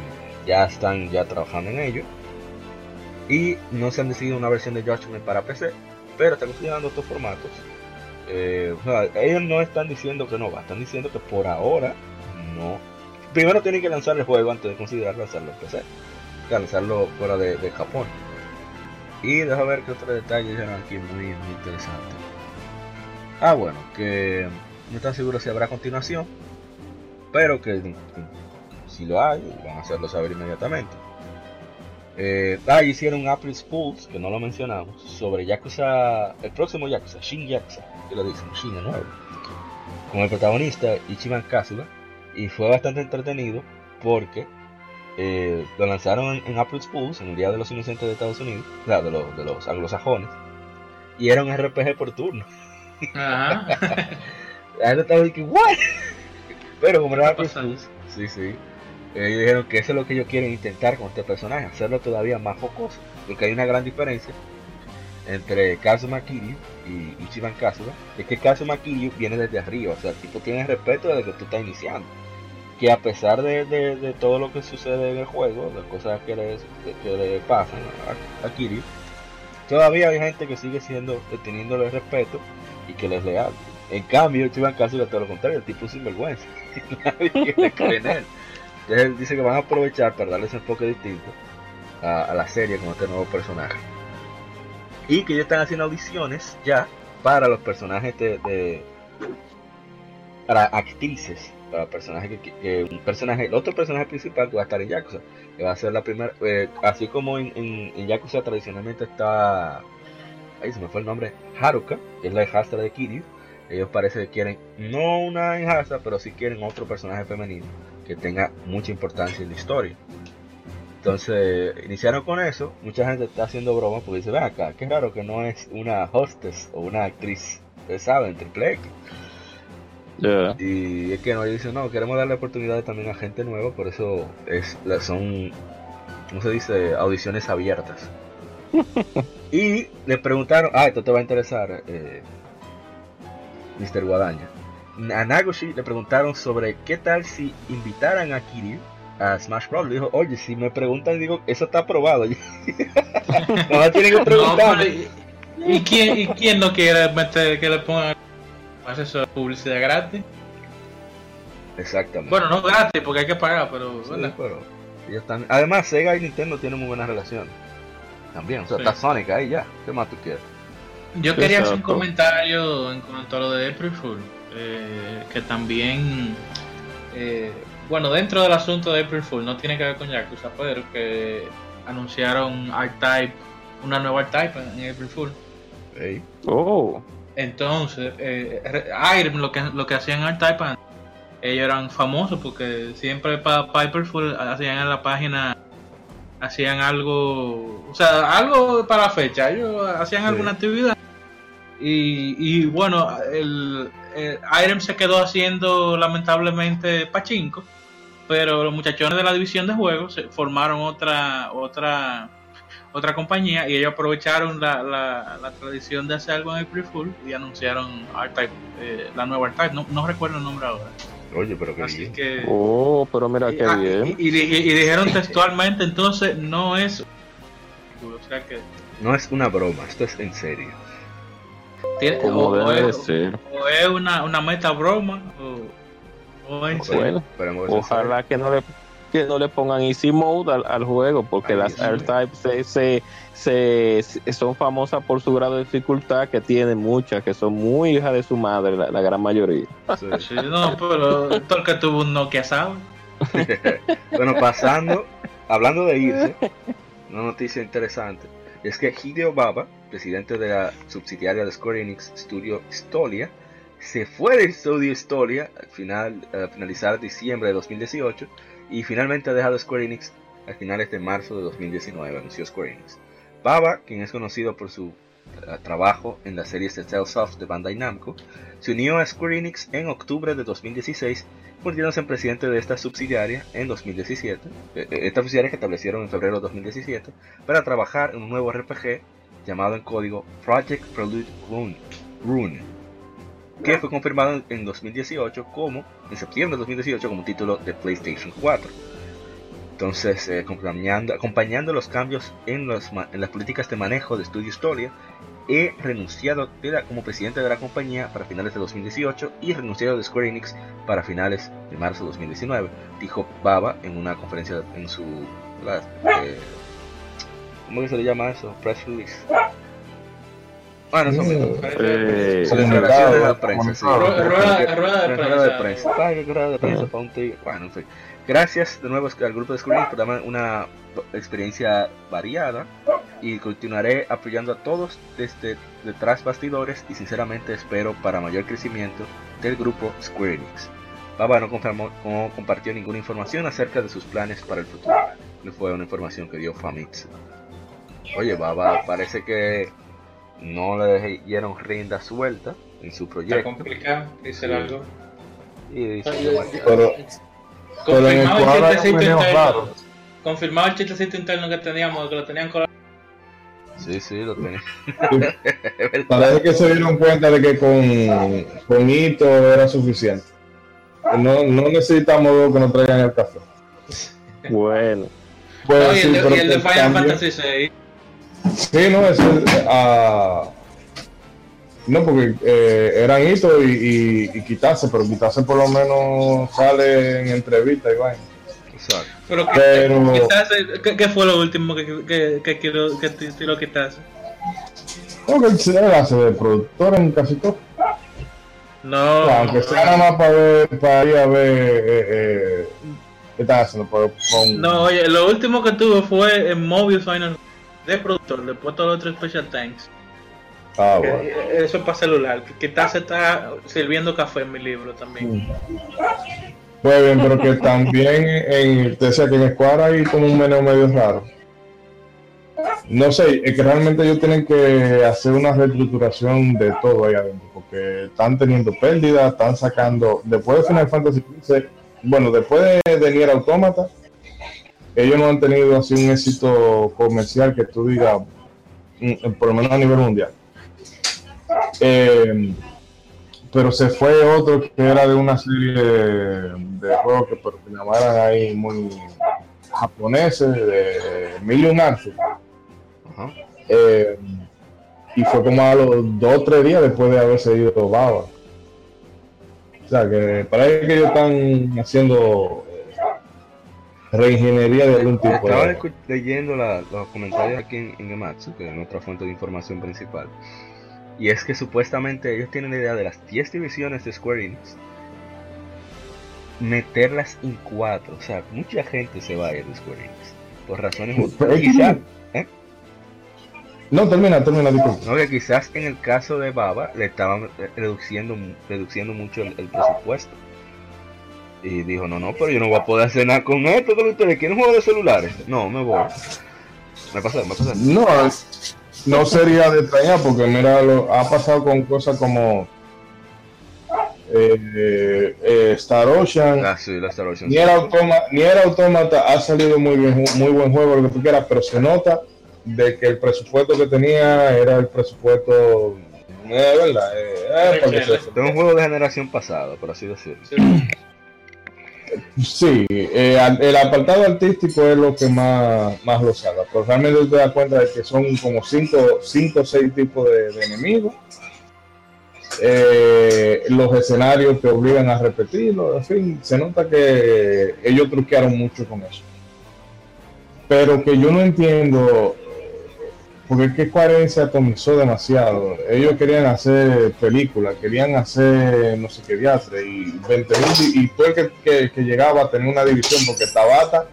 ya están ya trabajando en ello. Y no se han decidido una versión de Judgment para PC, pero están considerando otros formatos. Eh, o sea, ellos no están diciendo que no va, están diciendo que por ahora no. Primero tienen que lanzar el juego antes de considerar lanzarlo en PC, lanzarlo fuera de Japón. Y deja ver qué otros detalles dijeron aquí muy, muy interesantes. Ah, bueno, que no están seguros si habrá continuación, pero que, si lo hay, van a hacerlo saber inmediatamente. Eh, ah, hicieron April Fools, que no lo mencionamos, sobre Yakuza, el próximo Yakuza, Shin Yakuza, que lo dicen, Shin nuevo, con el protagonista Ichiban Kasuga, y fue bastante entretenido porque eh, lo lanzaron en, en April Fools, en el Día de los Inocentes de Estados Unidos, o sea, de, los, de los anglosajones, y era un RPG por turno. Ajá. La gente estaba diciendo, ¿what? Pero como era ¿Qué April pasa? Fools, sí, sí. Ellos dijeron que eso es lo que ellos quieren intentar con este personaje, hacerlo todavía más jocoso. Porque hay una gran diferencia entre Kazuma Kiryu y Ichiban Kasuga. Es que Kazuma Kiryu viene desde arriba, o sea, el tipo tiene respeto desde que tú estás iniciando. Que a pesar de, de- todo lo que sucede en el juego, las cosas que le, que pasan a, a Kiryu, todavía hay gente que sigue siendo, teniéndole respeto y que le es leal. En cambio, Ichiban Kasuga todo lo contrario, el tipo es sinvergüenza. Nadie quiere creer en él. Entonces él dice que van a aprovechar para darle ese enfoque distinto a, la serie con este nuevo personaje. Y que ellos están haciendo audiciones ya para los personajes de- para actrices. Para personajes que, personaje, el otro personaje principal que va a estar en Yakuza. Que va a ser la primera. eh, así como en, en, en Yakuza tradicionalmente está. Ahí se me fue el nombre. Haruka, que es la hijastra de Kiryu. Ellos parece que quieren, no una hijastra, pero sí quieren otro personaje femenino que tenga mucha importancia en la historia. Entonces, iniciaron con eso. Mucha gente está haciendo broma porque dice, ven acá, qué raro que no es una hostess o una actriz, ustedes saben, triple X. Y es que no, ellos dicen, no, queremos darle oportunidades también a gente nueva, por eso es, son, ¿cómo se dice? Audiciones abiertas. y le preguntaron, ah, esto te va a interesar, eh, Mr. Guadaña. A Nagoshi le preguntaron sobre qué tal si invitaran a Kiryu a Smash Bros. Le dijo, oye, si me preguntan, digo, eso está aprobado. Nomás tienen que No, preguntarme. pero, ¿y, y quién, ¿Y quién no quiere meter que le pongan más eso de publicidad gratis? Exactamente. Bueno, no gratis porque hay que pagar, pero Sí, pero ellos están... Además, Sega y Nintendo tienen muy buena relación. También, o sea, Sí. está Sonic ahí ya. ¿Qué más tú quieres? Yo quería hacer un comentario en cuanto a lo de April Fool, eh, que también, eh, bueno, dentro del asunto de April Fool no tiene que ver con Yakuza, pero que anunciaron R-Type una nueva Art-Type en April Fool. Ey, Oh, Entonces, eh, re- Irem, lo que, lo que hacían en Art-Type, ellos eran famosos porque siempre para Piperful hacían en la página, hacían algo, o sea, algo para la fecha, ellos hacían Sí. alguna actividad. Y, y bueno, el, el Irem se quedó haciendo lamentablemente pachinko, pero los muchachones de la división de juegos se formaron otra otra otra compañía y ellos aprovecharon la, la, la tradición de hacer algo en April Fool y anunciaron R-Type, eh, la nueva R-Type, no, no recuerdo el nombre ahora. oye, pero qué Así bien. que... oh, pero mira y, qué ah, bien. y- y di- y dijeron textualmente, entonces no es... O sea que... No es una broma, esto es en serio. Tiene, o, o es, ser. o es una, una meta broma o, o en serio. Bueno, Ojalá que no le que no le pongan easy mode al, al juego, porque Ay, las sí. R-Types se, se, se- se- son famosas por su grado de dificultad, que tienen muchas, que son muy hijas de su madre, la, la gran mayoría. Sí. Sí, no, pero todo el que tuvo un Nokia sabe. bueno, pasando, hablando de irse, una noticia interesante es que Hideo Baba, presidente de la subsidiaria de Square Enix Studio Stolia, se fue del estudio Stolia al final, al finalizar diciembre de 2018 y finalmente ha dejado Square Enix a finales de marzo de 2019, anunció Square Enix. Baba, quien es conocido por su eh, trabajo en las series de Tales of de Bandai Namco, se unió a Square Enix en octubre de 2016 convirtiéndose en presidente de esta subsidiaria en 2017, eh, eh, esta subsidiaria que establecieron en febrero de 2017, para trabajar en un nuevo RPG llamado en código Project Prelude Rune, Rune, que fue confirmado en- en 2018 como, en septiembre de 2018 como título de PlayStation 4. Entonces, eh, acompañando, los cambios en, los en las políticas de manejo de Studio Storia, he renunciado de la- como presidente de la compañía para finales de 2018 y renunciado de Square Enix para finales de marzo de 2019, dijo Baba en una conferencia en su... la- eh, ¿Cómo se le llama eso? Press release. Bueno, eso mismo. Eh, Su declaración de la prensa, sí. Comunicado. Ru- rueda- rueda de Rueda de prensa. prensa. Ay, qué rueda de prensa para un tigre. Bueno, en fin. Gracias de nuevo al grupo de Square Enix por darme una experiencia variada y continuaré apoyando a todos desde detrás bastidores y sinceramente espero para mayor crecimiento del grupo Square Enix. Baba no, confirmó, no compartió ninguna información acerca de sus planes para el futuro. No fue una información que dio Famitsu. Oye, Baba parece que no le dieron rienda suelta en su Está proyecto. complicado, dice Sí. algo. Y dice, Pero, pero en el Confirmado el cuadro hay interno. raro. Confirmado el chistecito interno que teníamos, que lo tenían con Sí, sí, lo tenés. Parece que se dieron cuenta de que con, con hito era suficiente. No, no necesitamos luego que nos traigan el café. bueno, Pues, No, y sí, el y el de Final Fantasy VI. Sí, no, eso es, ah, no, porque eh, eran hito y, y, y quitarse, pero quitarse por lo menos sale en entrevista y vaina. Exacto. Pero, Pero- quizás, ¿qué, qué fue lo último que, que, que, quiero, que te, te lo quitaste? No, que se hace de productor en casi todo. No, Aunque sea nada más para ver, para ir a ver eh, eh, qué están haciendo. Pero con, no, oye, lo último que tuve fue en Mobius Final de productor, después todos los otros Special Thanks. Ah, bueno. Eso es para celular. Quizás está sirviendo café en mi libro también. Pues bien, pero que también en, te decía que en Square hay como un menú medio raro. No sé, es que realmente ellos tienen que hacer una reestructuración de todo ahí adentro, porque están teniendo pérdidas, están sacando, después de Final Fantasy XV, bueno, después de, de Nier Automata, ellos no han tenido así un éxito comercial que tú digas, mm, por lo menos a nivel mundial. Eh, pero se fue otro que era de una serie de, que pero que llamaran ahí muy japoneses, de Million Arts. Ajá. Eh, y fue como a los dos o tres días después de haberse ido Baba. O sea que parece que ellos están haciendo eh, reingeniería de algún tipo. Estaba leyendo la- los comentarios aquí en, en Gematsu, que es nuestra fuente de información principal. Y es que supuestamente ellos tienen la idea de las 10 divisiones de Square Enix meterlas en 4. O sea, mucha gente se va a ir de Square Enix. Por razones Pero es que- quizá, ¿eh? No, termina, termina, disculpa. No, que quizás en el caso de Baba le estaban reduciendo, reduciendo mucho el, el presupuesto. Y dijo, no, no, pero yo no voy a poder hacer nada con esto que ustedes quieren juego de celulares. No, me voy. Me pasa, me pasa. No, no sería de extrañar porque mira, lo, ha pasado con cosas como eh, eh, Star Ocean. Ah, sí, la Star Ocean. Ni era, Automa, ni era Automata, ha salido muy bien, muy buen juego, lo que tú quieras, pero se nota de que el presupuesto que tenía era el presupuesto, eh, ¿verdad? Eh, eh, Es un juego de generación pasada, por así decirlo. Sí, eh, al- el apartado artístico es lo que más, más lo salva, pero realmente te das cuenta de que son como cinco, cinco o seis tipos de, de enemigos. Eh, los escenarios te obligan a repetirlo, en fin, se nota que ellos truquearon mucho con eso. Pero que yo no entiendo, porque es que Square se atomizó demasiado. Ellos querían hacer películas, querían hacer no sé qué diatre, y 20 y todo el que, que, que llegaba tenía una división, porque Tabata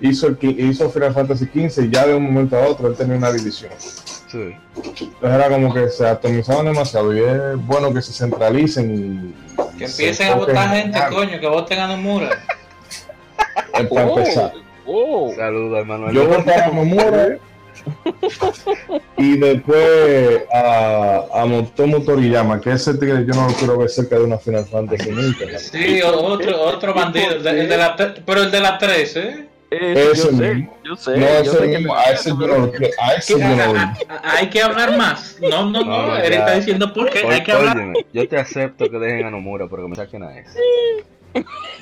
hizo, el, hizo Final Fantasy XV y ya de un momento a otro él tenía una división. Sí. Entonces era como que se atomizaban demasiado y es bueno que se centralicen y Que se empiecen a votar en gente, algo. coño, que voten a Nomura. Es para empezar. oh. Saludos, hermano. Yo voy para Nomura y después a, a Motomo Toriyama, que ese tigre yo no lo quiero ver cerca de una Final Fantasy nunca. Sí, otro, otro bandido. el de- el de la pero el de la 13, ¿eh? Eso, Ese yo sé, mismo. yo sé. No, yo ese sé que a ese yo no a ese yo no hay que hablar más. No, no, No, Él está diciendo por qué. Hay que hablar. Óyeme, yo te acepto que dejen a Nomura, pero que me saquen a ese.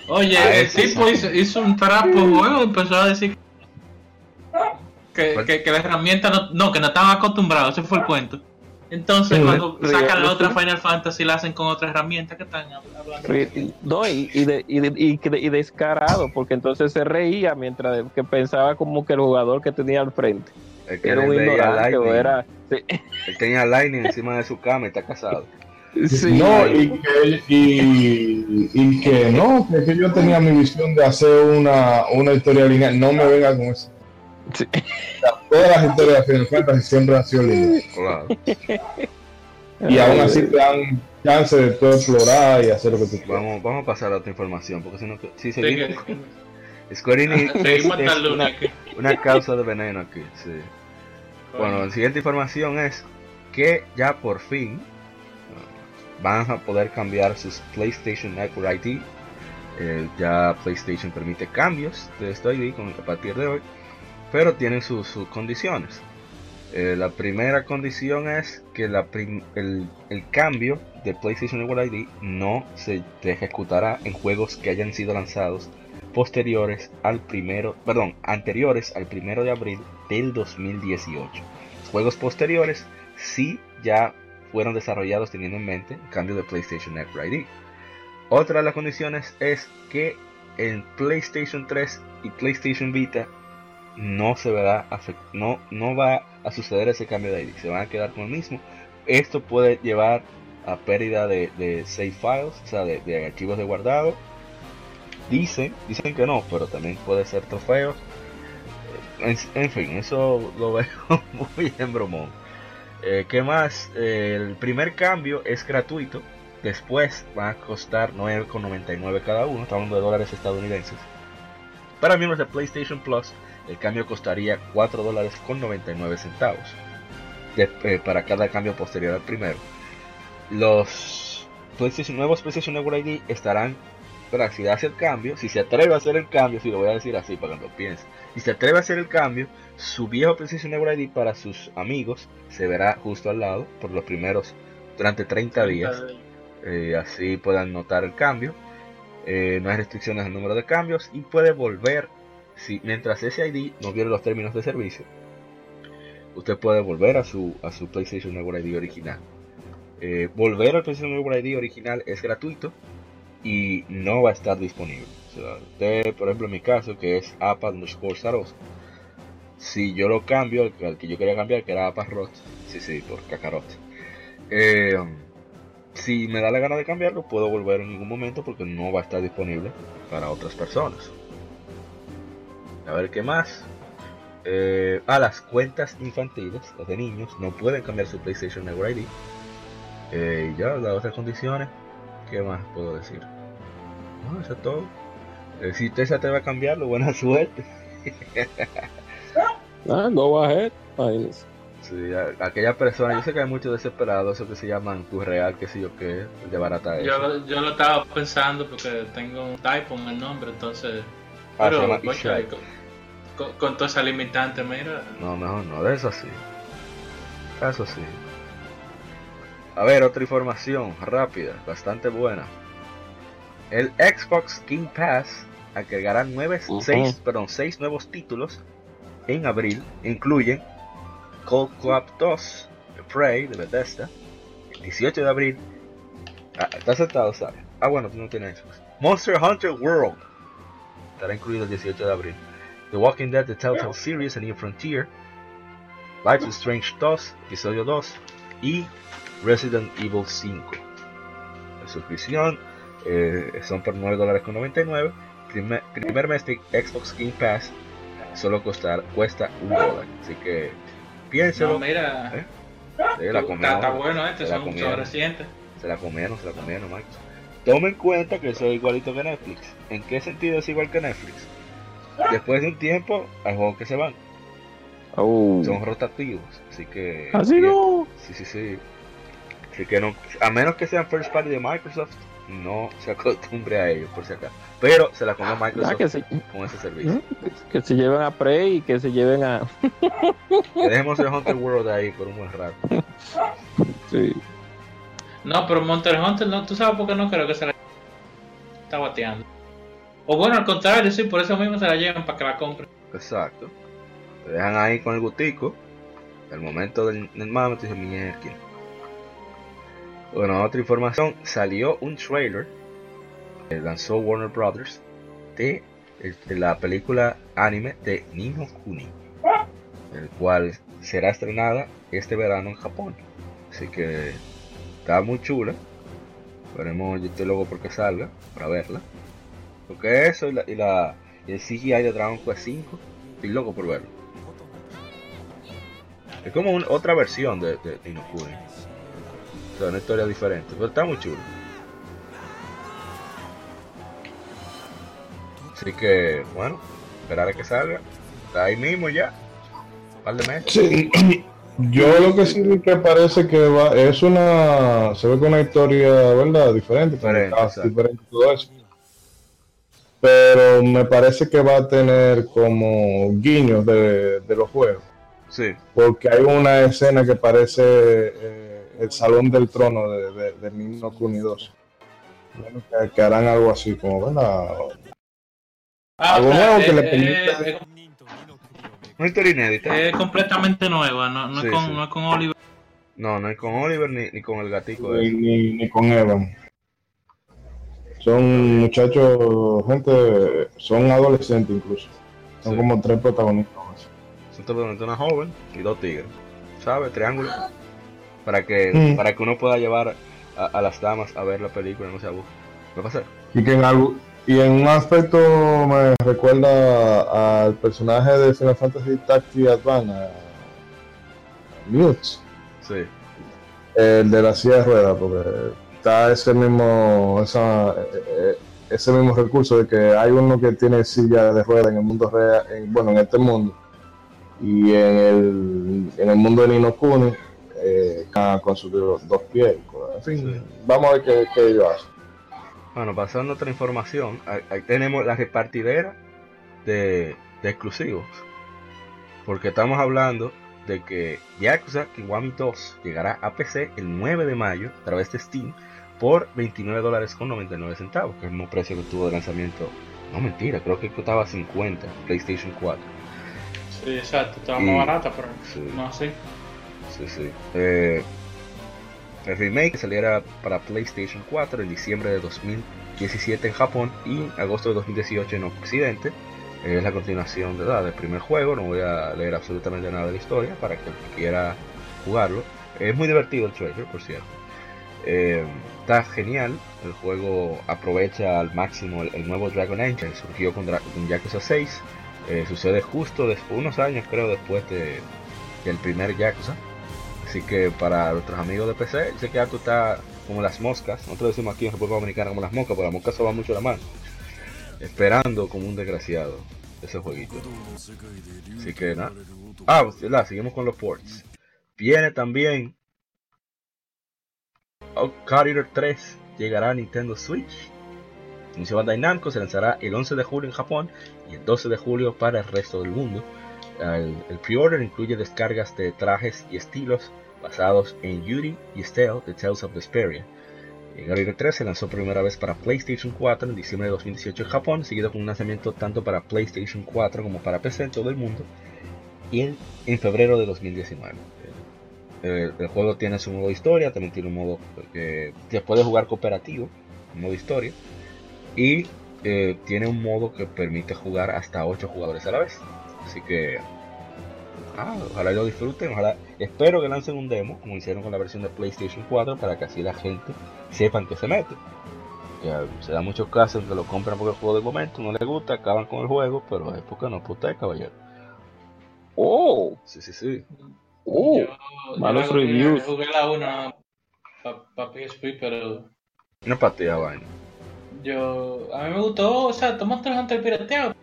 Oye, A el ese tipo hizo, hizo un trapo juego y empezó a decir que, ¿Cuál? que, que la herramienta no, no, que no estaban acostumbrados, ese fue el cuento. Entonces, Sí, cuando sí, sacan la sí. otra Final Fantasy, la hacen con otra herramienta que están hab- hablando. No, y, y, de- y de- y que- y descarado, porque entonces se reía mientras que pensaba como que el jugador que tenía al frente El que era un ignorante o era... Sí, Él tenía Lightning encima de su cama y está casado. sí, no, y que, y, y que no, que, que yo tenía mi visión de hacer una, una historia lineal. No me venga con eso. Sí. Todas las historias de Final Fantasy siempre han sido. Claro. Y aún así te dan chance de tú explorar y hacer lo que tú quieras. Vamos, vamos a pasar a otra información, porque si no, si Sí, seguimos, que- Square Enix es, una, una causa de veneno aquí. Sí. Bueno, la siguiente información es que ya por fin uh, van a poder cambiar sus PlayStation Network ID. Eh, ya PlayStation permite cambios de este ID con- a partir de hoy, pero tienen sus, condiciones. Eh, la primera condición es que el, cambio de PlayStation Network ID no se ejecutará en juegos que hayan sido lanzados posteriores al primero, perdón, anteriores al primero de abril del 2018. Los juegos posteriores sí ya fueron desarrollados teniendo en mente el cambio de PlayStation Network ID. Otra de las condiciones es que en PlayStation 3 y PlayStation Vita no se verá no, no va a suceder ese cambio de ID, se van a quedar con el mismo. Esto puede llevar a pérdida de, de save files, o sea, de, de archivos de guardado. Dicen, dicen que no, pero también puede ser trofeo. En, en fin, eso lo veo muy en bromón. Eh, ¿Qué más? Eh, el primer cambio es gratuito. Después va a costar 9,99 cada uno. Estamos hablando de dólares estadounidenses. Para miembros de PlayStation Plus, el cambio costaría 4 dólares con 99 centavos. De- eh, para cada cambio posterior al primero. Los PlayStation, nuevos PlayStation Network ID estarán, pero si hace el cambio, si se atreve a hacer el cambio, si lo voy a decir así para que lo piense, si se atreve a hacer el cambio, su viejo PlayStation Network ID para sus amigos se verá justo al lado por los primeros durante 30 días. Eh, así puedan notar el cambio. Eh, no hay restricciones al número de cambios y puede volver si mientras ese ID no viole los términos de servicio. Usted puede volver a su a su PlayStation Network ID original. Eh, volver al PlayStation Network ID original es gratuito y no va a estar disponible. Por ejemplo, en mi caso, que es APA underscore Saros, si yo lo cambio al que, yo quería cambiar, que era APA Rot, sí, sí, por Kakarot. Eh, si me da la gana de cambiarlo, puedo volver en ningún momento porque no va a estar disponible para otras personas. A ver qué más. Eh, a las cuentas infantiles, las de niños, no pueden cambiar su PlayStation Network ID. Eh, y ya, las otras condiciones, ¿qué más puedo decir? No, eso es todo. Eh, si usted se atreve a cambiarlo, buena suerte. Ah, go ahead. Imagínese. Sí, a- aquella persona, yo sé que hay muchos desesperados, esos que se llaman tu real, que sé yo qué, de barata Yo, yo lo estaba pensando porque tengo un typo en el nombre, entonces. Pero, con, con, con toda esa limitante, mira. No, mejor no, de eso sí. Eso sí. A ver, otra información rápida, bastante buena. El Xbox Game Pass agregará nueve, seis, perdón, seis nuevos títulos en abril. Incluyen Cold Club 2, The Prey de Bethesda, el 18 de abril. Ah, ¿Está aceptado, sabes? Ah, bueno, tú no tienes Xbox. Monster Hunter World estará incluido el 18 de abril. The Walking Dead, The Telltale Series, A New Frontier, Life is Strange 2, Episodio 2 y Resident Evil 5. La suscripción eh, son por $9.99. Primer, primer mes de Xbox Game Pass solo costar, cuesta un dólar. Así que piénselo. No, mira. ¿Eh? Sí, la comieron, está, está bueno este, se la son, comieron. recientes. Se la comieron, se la comieron, Mike. Toma en cuenta que es igualito que Netflix. ¿En qué sentido es igual que Netflix? Después de un tiempo, hay juegos que se van. Oh. son rotativos, así que Así no. sí, sí, sí. Así que no, a menos que sean first party de Microsoft, no se acostumbre a ellos, por si acaso. Pero se la comió Ah, Microsoft que, se, con ese servicio. que se lleven a Prey y que se lleven a. Que dejemos el Hunter World ahí por un buen rato. Sí. No, pero Monster Hunter, no, tú sabes por qué no creo que se la está bateando. O bueno, al contrario, sí, por eso mismo se la llevan para que la compren. Exacto. Te dejan ahí con el gustico. El momento del, del mame, te dicen mierda. Bueno, otra información. Salió un trailer que lanzó Warner Brothers de, de la película anime de Nino Kuni. El cual será estrenada este verano en Japón. Así que está muy chula. Veremos, yo estoy loco porque salga, para verla. Porque eso y, la, y, la, y el CGI de Dragon Quest 5, estoy loco por verlo. Es como un- otra versión de, de, de Inokuni. Una historia diferente, pero está muy chulo. Así que, bueno, esperar a que salga. Está ahí mismo ya. Un par de meses. yo lo que sí vi que parece que va, es una, se ve que una historia, ¿verdad? Diferente, con Diferente, diferente todo eso. Pero me parece que va a tener como guiños de, de los juegos, Sí, porque hay una escena que parece eh, el salón del trono de, de, del Nino Kuni 2. Bueno, que, que harán algo así, como, ¿verdad? Algo nuevo que le permita- es, una historia inédita. es completamente nueva, no, no, Sí, es con, sí. no es con Oliver. No, no es con Oliver ni, ni con el gatico. Ni, ni, ni con Evan. Son muchachos, gente, son adolescentes incluso. Son Sí. como tres protagonistas. Son totalmente una joven y dos tigres. ¿Sabes? Triángulo. Para que, Mm. para que uno pueda llevar a, a las damas a ver la película y no se aburra. ¿Qué pasa? Y que en algo, y en un aspecto me recuerda al personaje de Final Fantasy Tactics Advance, a Mutes, Sí. el de la silla de ruedas, porque está ese mismo, esa, eh, eh, ese mismo recurso de que hay uno que tiene silla de ruedas en el mundo real, en- bueno, en este mundo, y en el, en el mundo de Nino Kuni, eh, con sus dos dos pies. En fin, Sí. vamos a ver qué, qué ellos hacen. Bueno, pasando a otra información, ahí, tenemos la repartidera de, de exclusivos. Porque estamos hablando de que Yakuza Kiwami 2 llegará a PC el 9 de mayo a través de Steam por 29 dólares con 99 centavos, que es el mismo precio que tuvo de lanzamiento. No mentira, creo que costaba 50 PlayStation 4. Sí, exacto, estaba Y- más barata, pero sí. no así. Sí, sí. Eh, el remake saliera para PlayStation 4 en diciembre de 2017 en Japón y agosto de 2018 en Occidente. Es la continuación de, del primer juego, no voy a leer absolutamente nada de la historia para que el que quiera jugarlo. Es muy divertido el trailer, por cierto. Eh, está genial, el juego aprovecha al máximo el, el nuevo Dragon Engine, surgió con, Dra- con Yakuza 6, Eh, sucede justo después, unos años creo después de, del primer Yakuza. Así que para nuestros amigos de PC, sé que tú está como las moscas. Nosotros decimos aquí en República Dominicana como las moscas, porque las moscas se van mucho la mano. Esperando como un desgraciado ese jueguito. Así que nada. Ah, pues, la, seguimos con los ports. Viene también Card 3 llegará a Nintendo Switch. Inició Bandai Namco, se lanzará el 11 de julio en Japón y el 12 de julio para el resto del mundo. El, pre-order incluye descargas de trajes y estilos basados en Yuri y Estelle de Tales of Vesperia. Guerrero 3 se lanzó por primera vez para PlayStation 4 en diciembre de 2018 en Japón, seguido con un lanzamiento tanto para PlayStation 4 como para PC en todo el mundo, y en, en febrero de 2019. El, juego tiene su modo historia, también tiene un modo que se puede jugar cooperativo, modo historia, y eh, tiene un modo que permite jugar hasta 8 jugadores a la vez. Así que ah, ojalá lo disfruten, ojalá, espero que lancen un demo, como hicieron con la versión de PlayStation 4, para que así la gente sepan que se mete. Que se da muchos casos en que lo compran porque el juego de momento no les gusta, acaban con el juego, pero es porque no puta caballero. Oh, sí, sí, sí. Oh, Yo- malos yo jugué- reviews. Jugué la 1 para PSP, pero Una partida vaina. yo. A mí me gustó, o sea, tomaste el Hunter pirateado.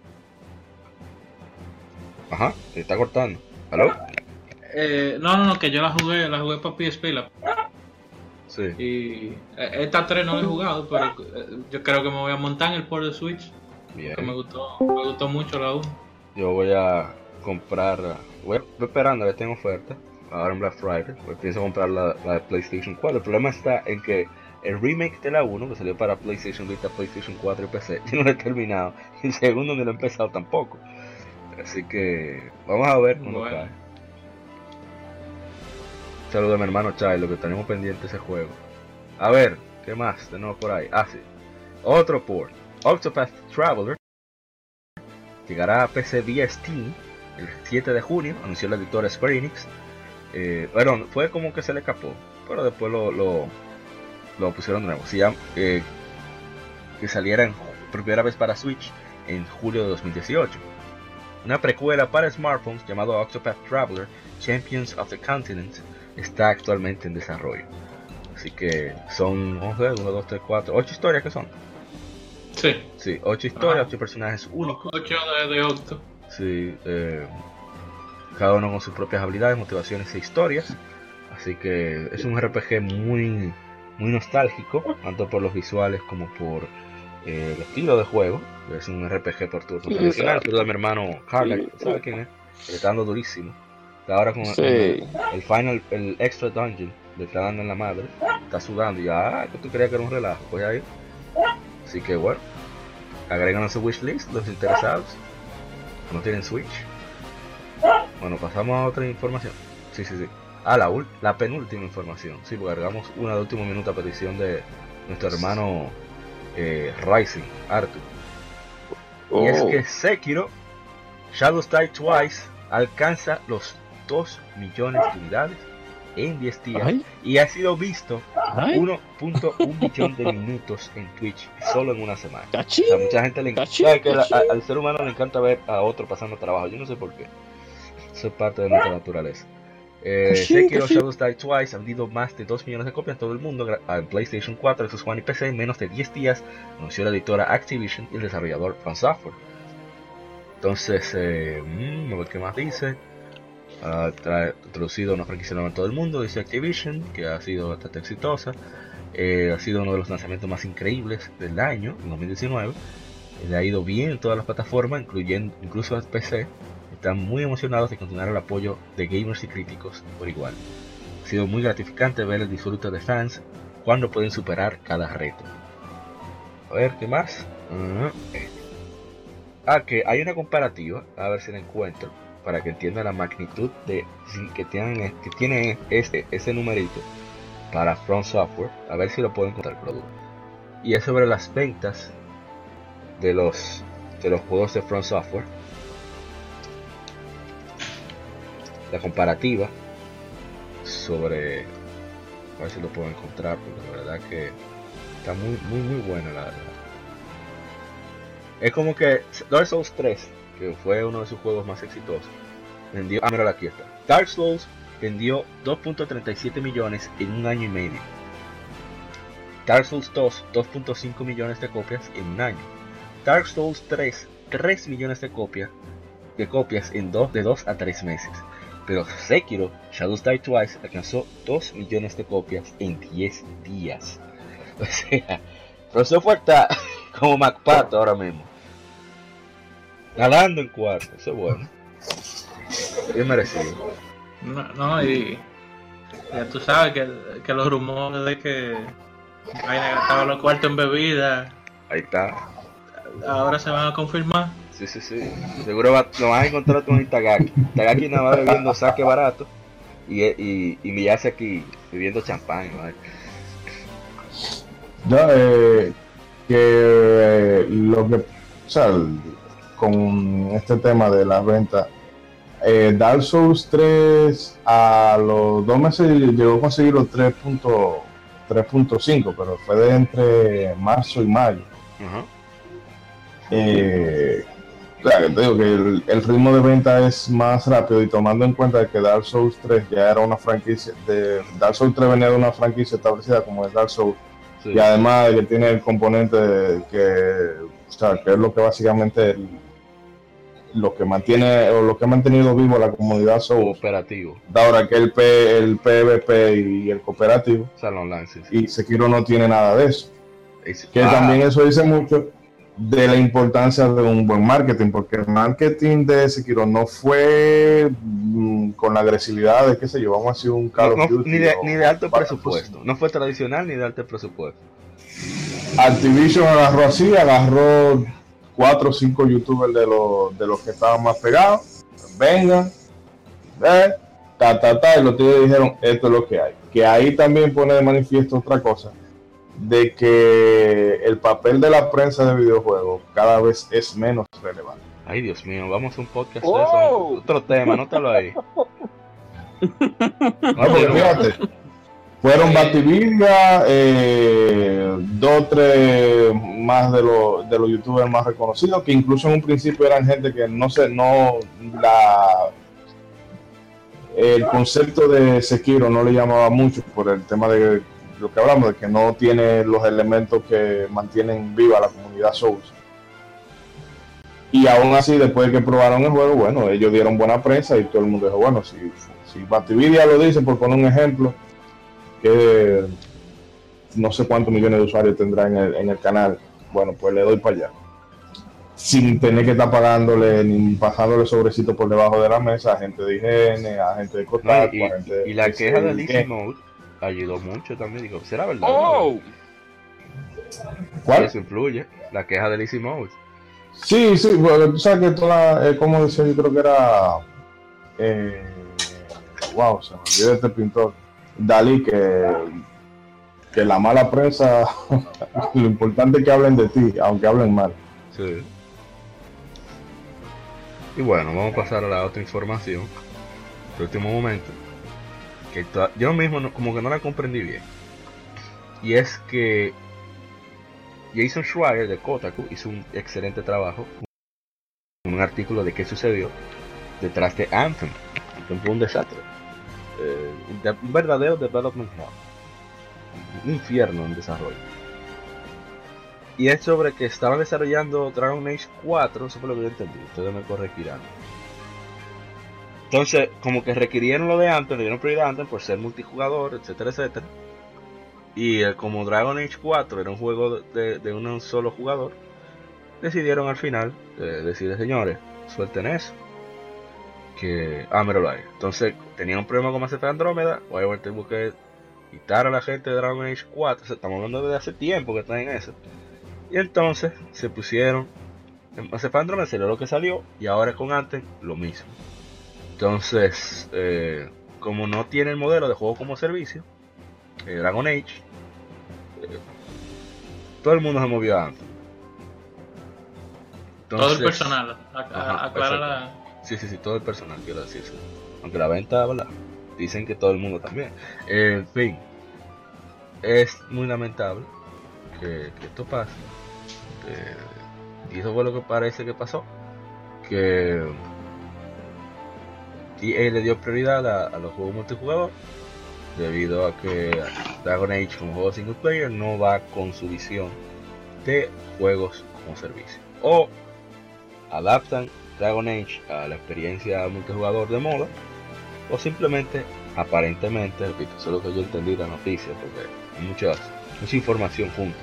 Ajá, se está cortando. ¿Aló? Eh, no, no, no, que yo la jugué, la jugué para PSP. La, Sí. y eh, esta 3 no la he jugado, pero eh, yo creo que me voy a montar en el port de Switch. Bien. Que me gustó, me gustó mucho la 1. Yo voy a comprar. Voy, voy esperando, le tengo oferta. Ahora en Black Friday. Pues pienso comprar la, la de PlayStation 4. El problema está en que el remake de la 1, que salió para PlayStation Vita, PlayStation 4 y PC, yo no lo he terminado. Y el segundo no lo he empezado tampoco. Así que vamos a ver cómo Bueno. cae. Saludos a mi hermano Chai, lo que tenemos pendiente ese juego. A ver, ¿qué más tenemos por ahí? Ah, sí. Otro port. Octopath Traveler llegará a PC vía Steam el 7 de junio, anunció la editora Square Enix. Eh, bueno, fue como que se le escapó, pero después lo, lo, lo pusieron de nuevo. Se llama, eh, que saliera en, primera vez para Switch en julio de 2018. Una precuela para smartphones llamado Octopath Traveler Champions of the Continent está actualmente en desarrollo. Así que son 1, 2, 3, 4, 8 historias que son. Sí. Sí, 8 historias, Ajá. 8 personajes únicos. 8 de, de Octo. Sí, eh, cada uno con sus propias habilidades, motivaciones e historias. Así que es un RPG muy, muy nostálgico, tanto por los visuales como por eh, el estilo de juego. Es un RPG por turno Sí, tradicional. a mi hermano Carla, Sí. ¿sabe quién es? Le está dando durísimo. Está ahora con Sí. el, el final, el extra dungeon, le está dando en la madre. Está sudando y ya, ah, que tú creías que era un relajo. Pues ahí. Así que bueno, agregan a su wishlist los interesados no tienen Switch. Bueno, pasamos a otra información. Sí, sí, sí. Ah, la, la penúltima información. Sí, porque agregamos una de último minuto a petición de nuestro hermano eh, Rising, Arthur. Y es Oh. que Sekiro Shadows Die Twice alcanza los 2 millones de unidades en 10 días Ay, y ha sido visto ay, 1.1 millón de minutos en Twitch solo en una semana. cachín. O sea, mucha gente le encanta. Que la- al ser humano le encanta ver a otro pasando trabajo. Yo no sé por qué. Eso es parte de nuestra naturaleza. Eh, Sekiro cachín. Shadows Die Twice ha vendido más de 2 millones de copias en todo el mundo en PlayStation 4, Xbox One y PC en menos de 10 días, anunció la editora Activision y el desarrollador From Software. Entonces, eh, mm, a ver qué más dice. Ha tra- introducido una franquicia nueva en todo el mundo, dice Activision, que ha sido bastante exitosa. Eh, ha sido uno de los lanzamientos más increíbles del año, en 2019. Le ha ido bien en todas las plataformas, incluyendo incluso el PC. Están muy emocionados de continuar el apoyo de gamers y críticos por igual. Ha sido muy gratificante ver el disfrute de fans cuando pueden superar cada reto. A ver, ¿qué más? Ah, Ah, que hay una comparativa, a ver si la encuentro, para que entiendan la magnitud de que tienen tiene este ese numerito para Front Software, a ver si lo puedo encontrar producto. Y es sobre las ventas de los de los juegos de Front Software. La comparativa sobre a ver si lo puedo encontrar, porque la verdad que está muy muy muy buena la verdad. Es como que Dark Souls 3 que fue uno de sus juegos más exitosos, vendió. Ah, mira, aquí está. Dark Souls vendió 2.37 millones en un año y medio. Dark Souls 2, 2.5 millones de copias en un año. Dark Souls 3, 3 millones de copias, de copias en dos, de 2 a 3 meses. Pero Sekiro, Shadows Die Twice, alcanzó 2 millones de copias en 10 días. O sea, Profesor fue está como MacPato ahora mismo. Nadando en cuarto, eso es bueno. Bien merecido. No, no, y ya tú sabes que, que los rumores de que vaina gastaba los cuartos en bebida, Ahí está. ahora se van a confirmar. Sí, sí, sí. Seguro va- lo vas a encontrar con Itagaki. Itagaki nada más bebiendo saque barato y, y, y Miyazaki aquí bebiendo champán. ¿vale? Ya, eh, que eh, lo que, o sea, con este tema de la venta, eh, Dark Souls 3 a los dos meses llegó a conseguir los 3.5, 3.5, pero fue de entre marzo y mayo. Eh, claro, te digo que el, el ritmo de venta es más rápido y tomando en cuenta que Dark Souls 3 ya era una franquicia, de Dark Souls 3 venía de una franquicia establecida como es Dark Souls Sí. y además de que tiene el componente de que, o sea, que es lo que básicamente el- lo que mantiene o lo que ha mantenido vivo la comunidad Souls, Cooperativo. ahora que el, P, el PvP y el cooperativo, Salón Online, sí, sí. y Sekiro no tiene nada de eso. Es- Que ah, también eso dice mucho de la importancia de un buen marketing, porque el marketing de Sekiro no fue mm, con la agresividad de, qué sé yo, vamos a hacer un Call no- of no- Duty ni, de, o- ni de alto presupuesto. No fue tradicional ni de alto presupuesto. Activision agarró así, agarró cuatro o cinco youtubers de los, de los que estaban más pegados, vengan, eh, ta, ta, ta, y los tíos dijeron, esto es lo que hay. Que ahí también pone de manifiesto otra cosa, de que el papel de la prensa de videojuegos cada vez es menos relevante. Ay, Dios mío, vamos a un podcast de Oh. eso. Otro tema, nótalo ahí. No, porque fíjate, fueron Batividia, eh, dos tres más de los, de los youtubers más reconocidos, que incluso en un principio eran gente que no sé, no la el concepto de Sekiro no le llamaba mucho por el tema de lo que hablamos, de que no tiene los elementos que mantienen viva la comunidad Souls. Y aún así, después de que probaron el juego, bueno, ellos dieron buena prensa y todo el mundo dijo, bueno, si, si Batividia lo dice, por poner un ejemplo, que no sé cuántos millones de usuarios tendrá en el, en el canal, bueno, pues le doy para allá. Sin tener que estar pagándole ni pasándole sobrecito por debajo de la mesa a gente de higiene, a gente de No, Kotaku, y, a gente y la de queja de CIG. Lizzie Mode ayudó mucho también. Digo, ¿será verdad? Oh, ¿Cuál? Eso influye. La queja de Lizzie Mode. Sí, sí, porque tú sabes que toda, eh, como decía, yo creo que era, eh, wow, se me olvidó este pintor, Dalí, que, que la mala prensa, lo importante es que hablen de ti, aunque hablen mal. Sí. Y bueno, vamos a pasar a la otra información. De último momento. Que yo mismo no- como que no la comprendí bien. Y es que Jason Schreier de Kotaku hizo un excelente trabajo. Un artículo de qué sucedió detrás de Anthem. Anthem fue un desastre. Eh, un un verdadero development hell. Un infierno en desarrollo. Y es sobre que estaban desarrollando Dragon Age 4, eso fue lo que yo entendí, ustedes me corregirán. Entonces, como que requirieron lo de Anthem, le dieron prioridad a Anthem por ser multijugador, etcétera, etcétera. Y eh, como Dragon Age 4 era un juego de, un solo jugador, decidieron al final eh, señores, suelten eso. Que, ah, míralo ahí. Entonces, tenían un problema con Mass Effect Andrómeda, Firewall tuvo que quitar a la gente de Dragon Age 4, o sea, estamos hablando de hace tiempo que están en eso. Y entonces se pusieron en Mass Effect Andromeda salió lo que salió y ahora con Anthem lo mismo. Entonces, eh, como no tiene el modelo de juego como servicio, eh, Dragon Age, eh, todo el mundo se movió a Anthem. Todo el Entonces- personal. Ajá, aclara la. Sí, sí, sí, todo el personal, quiero decirse. Aunque la venta, ¿verdad? Dicen que todo el mundo también. En fin, es muy lamentable que, que esto pase. Y eso fue lo que parece que pasó. que EA le dio prioridad a, los juegos multijugador debido a que Dragon Age como juego single player no va con su visión de juegos como servicio. O adaptan Dragon Age a la experiencia multijugador de moda o simplemente aparentemente repito eso es lo que yo entendí la noticia porque hay muchas, mucha información junta.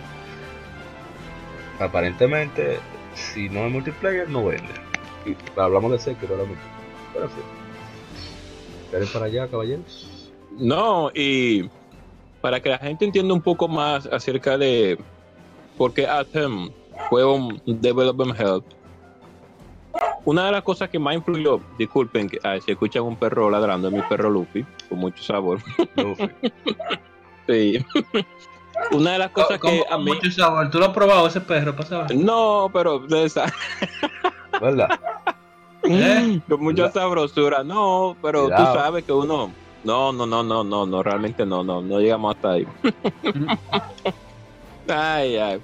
Aparentemente si no es multiplayer no vende. Y hablamos de Sekiro ahora mismo. Pero sí ¿Quieren para allá caballeros? No, y para que la gente entienda un poco más acerca de por qué Atom fue un Development Help, una de las cosas que más influyó, disculpen que ay, si escuchan un perro ladrando, es mi perro Luffy, con mucho sabor. Luffy. Sí. Una de las cosas que con a mí. mucho sabor. ¿Tú lo has probado ese perro? Pasa. No, pero de esa- ¿verdad? ¿Eh? con mucha sabrosura. No, pero Cuidado. tú sabes que uno. No, no, no, no, no, no, realmente no, no, no llegamos hasta ahí. Ay, ay.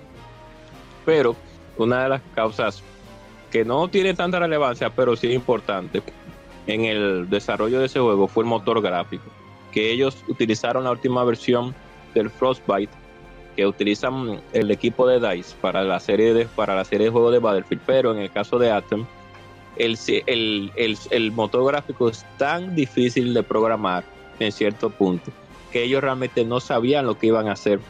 Pero una de las causas que no tiene tanta relevancia, pero sí es importante en el desarrollo de ese juego fue el motor gráfico. Que ellos utilizaron la última versión del Frostbite, que utilizan el equipo de DICE para la serie de, para la serie de juegos de Battlefield, pero en el caso de Atom, el, el, el, el motor gráfico es tan difícil de programar en cierto punto que ellos realmente no sabían lo que iban a hacer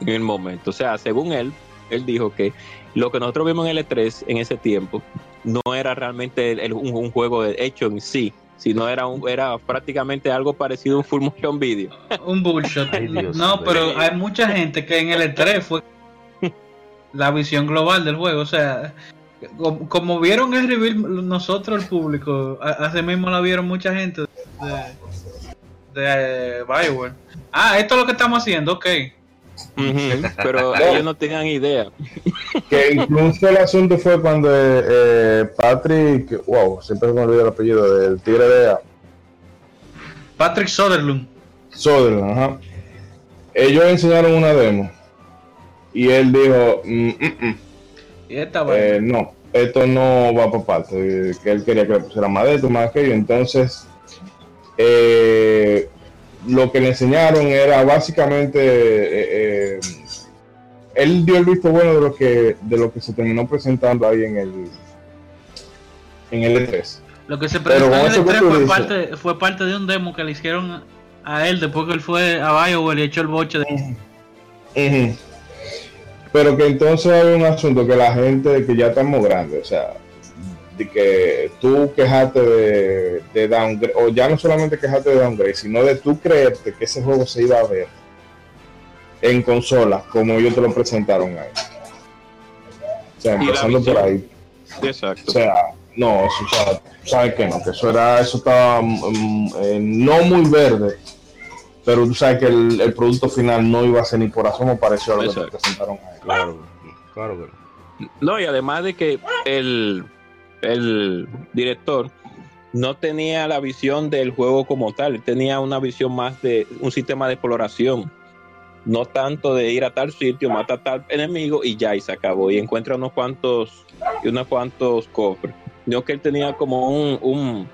en el momento. O sea, según él, él dijo que lo que nosotros vimos en L3 en ese tiempo no era realmente el- el- un, un juego hecho en sí, sino era, un, era prácticamente algo parecido a un full motion video. Un bullshit. Ay, Dios no, pero hay mucha gente que en el E3 fue la visión global del juego. O sea, como, como vieron el reveal nosotros, el público, así mismo la vieron mucha gente de, de Bioware. Ah, esto es lo que estamos haciendo, ok. Pero ellos no tenían idea. Que incluso el asunto fue cuando eh, Patrick, wow, siempre me olvido el apellido del tigre de A, Patrick Soderlund. Soderland, ajá. Ellos enseñaron una demo y él dijo, "Mm, mm, mm, Y esta vaina. eh, no, esto no va para parte, que él quería que le pusiera más de esto, más aquello. Entonces, eh, lo que le enseñaron era básicamente, eh, eh, él dio el visto bueno de lo que de lo que se terminó presentando ahí en el en el E E3. Lo que se presentó en el eso que E3 tú fue parte, fue parte de un demo que le hicieron a él después que él fue a Bioware y echó el boche de... Pero que entonces hay un asunto que la gente que ya estamos grandes, o sea, de que tú quejarte de, de downgrade, o ya no solamente quejarte de downgrade, sino de tú creerte que ese juego se iba a ver en consola, como ellos te lo presentaron ahí. O sea, empezando por ahí. Exacto. O sea, no, eso, o sea, sabes que no, que eso era, eso estaba mm, eh, no muy verde, pero tú sabes que el, el producto final no iba a ser ni por asomo parecido a lo que te presentaron ahí. Claro, claro que no. Y además de que el, el director no tenía la visión del juego como tal, tenía una visión más de un sistema de exploración, no tanto de ir a tal sitio, mata a tal enemigo y ya, y se acabó, y encuentra unos cuantos, y unos cuantos cofres. No que él tenía como un, un,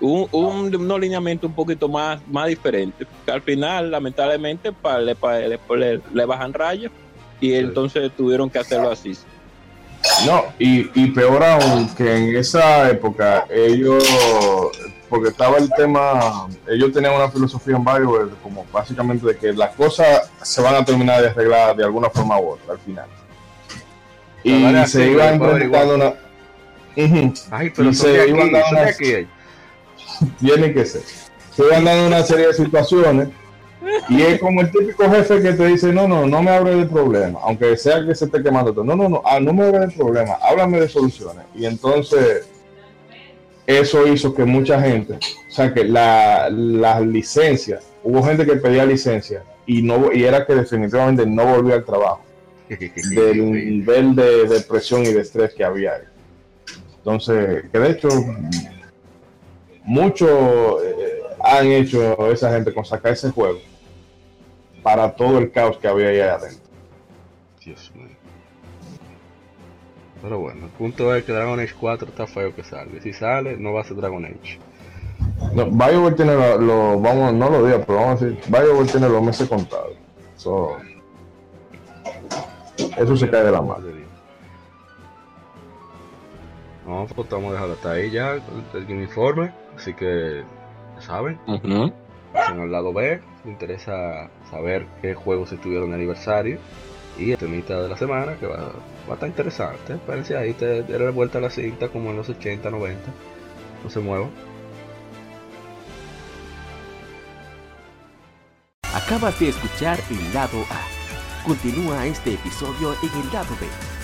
un, un, un lineamiento un poquito más, más diferente, que al final, lamentablemente, pa- le, pa- le, le- le bajan rayos y entonces tuvieron que hacerlo así. No, y, y peor aún que en esa época ellos, porque estaba el tema, ellos tenían una filosofía en BioWare como básicamente de que las cosas se van a terminar de arreglar de alguna forma u otra al final. Y se así, iba para implementando una... Ay, pero Y se de iban aquí, dando tiene que ser. Se van dando una serie de situaciones y es como el típico jefe que te dice, no, no, no me hable de problema, aunque sea que se esté quemando todo. No, no, no, ah, no me hable de problema, háblame de soluciones. Y entonces eso hizo que mucha gente, o sea, que la, las licencias, hubo gente que pedía licencia y no y era que definitivamente no volvía al trabajo del nivel de depresión y de estrés que había. Entonces, que de hecho, mucho eh, han hecho esa gente con sacar ese juego para todo el caos que había ahí adentro. Dios mío. Pero bueno, el punto es que Dragon Age 4 está feo que salga. Si sale, no va a ser Dragon Age. No, BioWare tiene los, lo, vamos, no lo diga, pero vamos a decir, BioWare tiene los meses contados. So, eso se cae de la mano. No, pues vamos a dejarlo hasta ahí ya, el Game Informe. Así que, saben, Ujú. en el lado B, les interesa saber qué juegos estuvieron de aniversario. Y el temita de la semana, que va, va a estar interesante. Espérense ahí, te daré vuelta a la cinta como en los 80, 90. No se muevan. Acabas de escuchar el lado A. Continúa este episodio en el lado B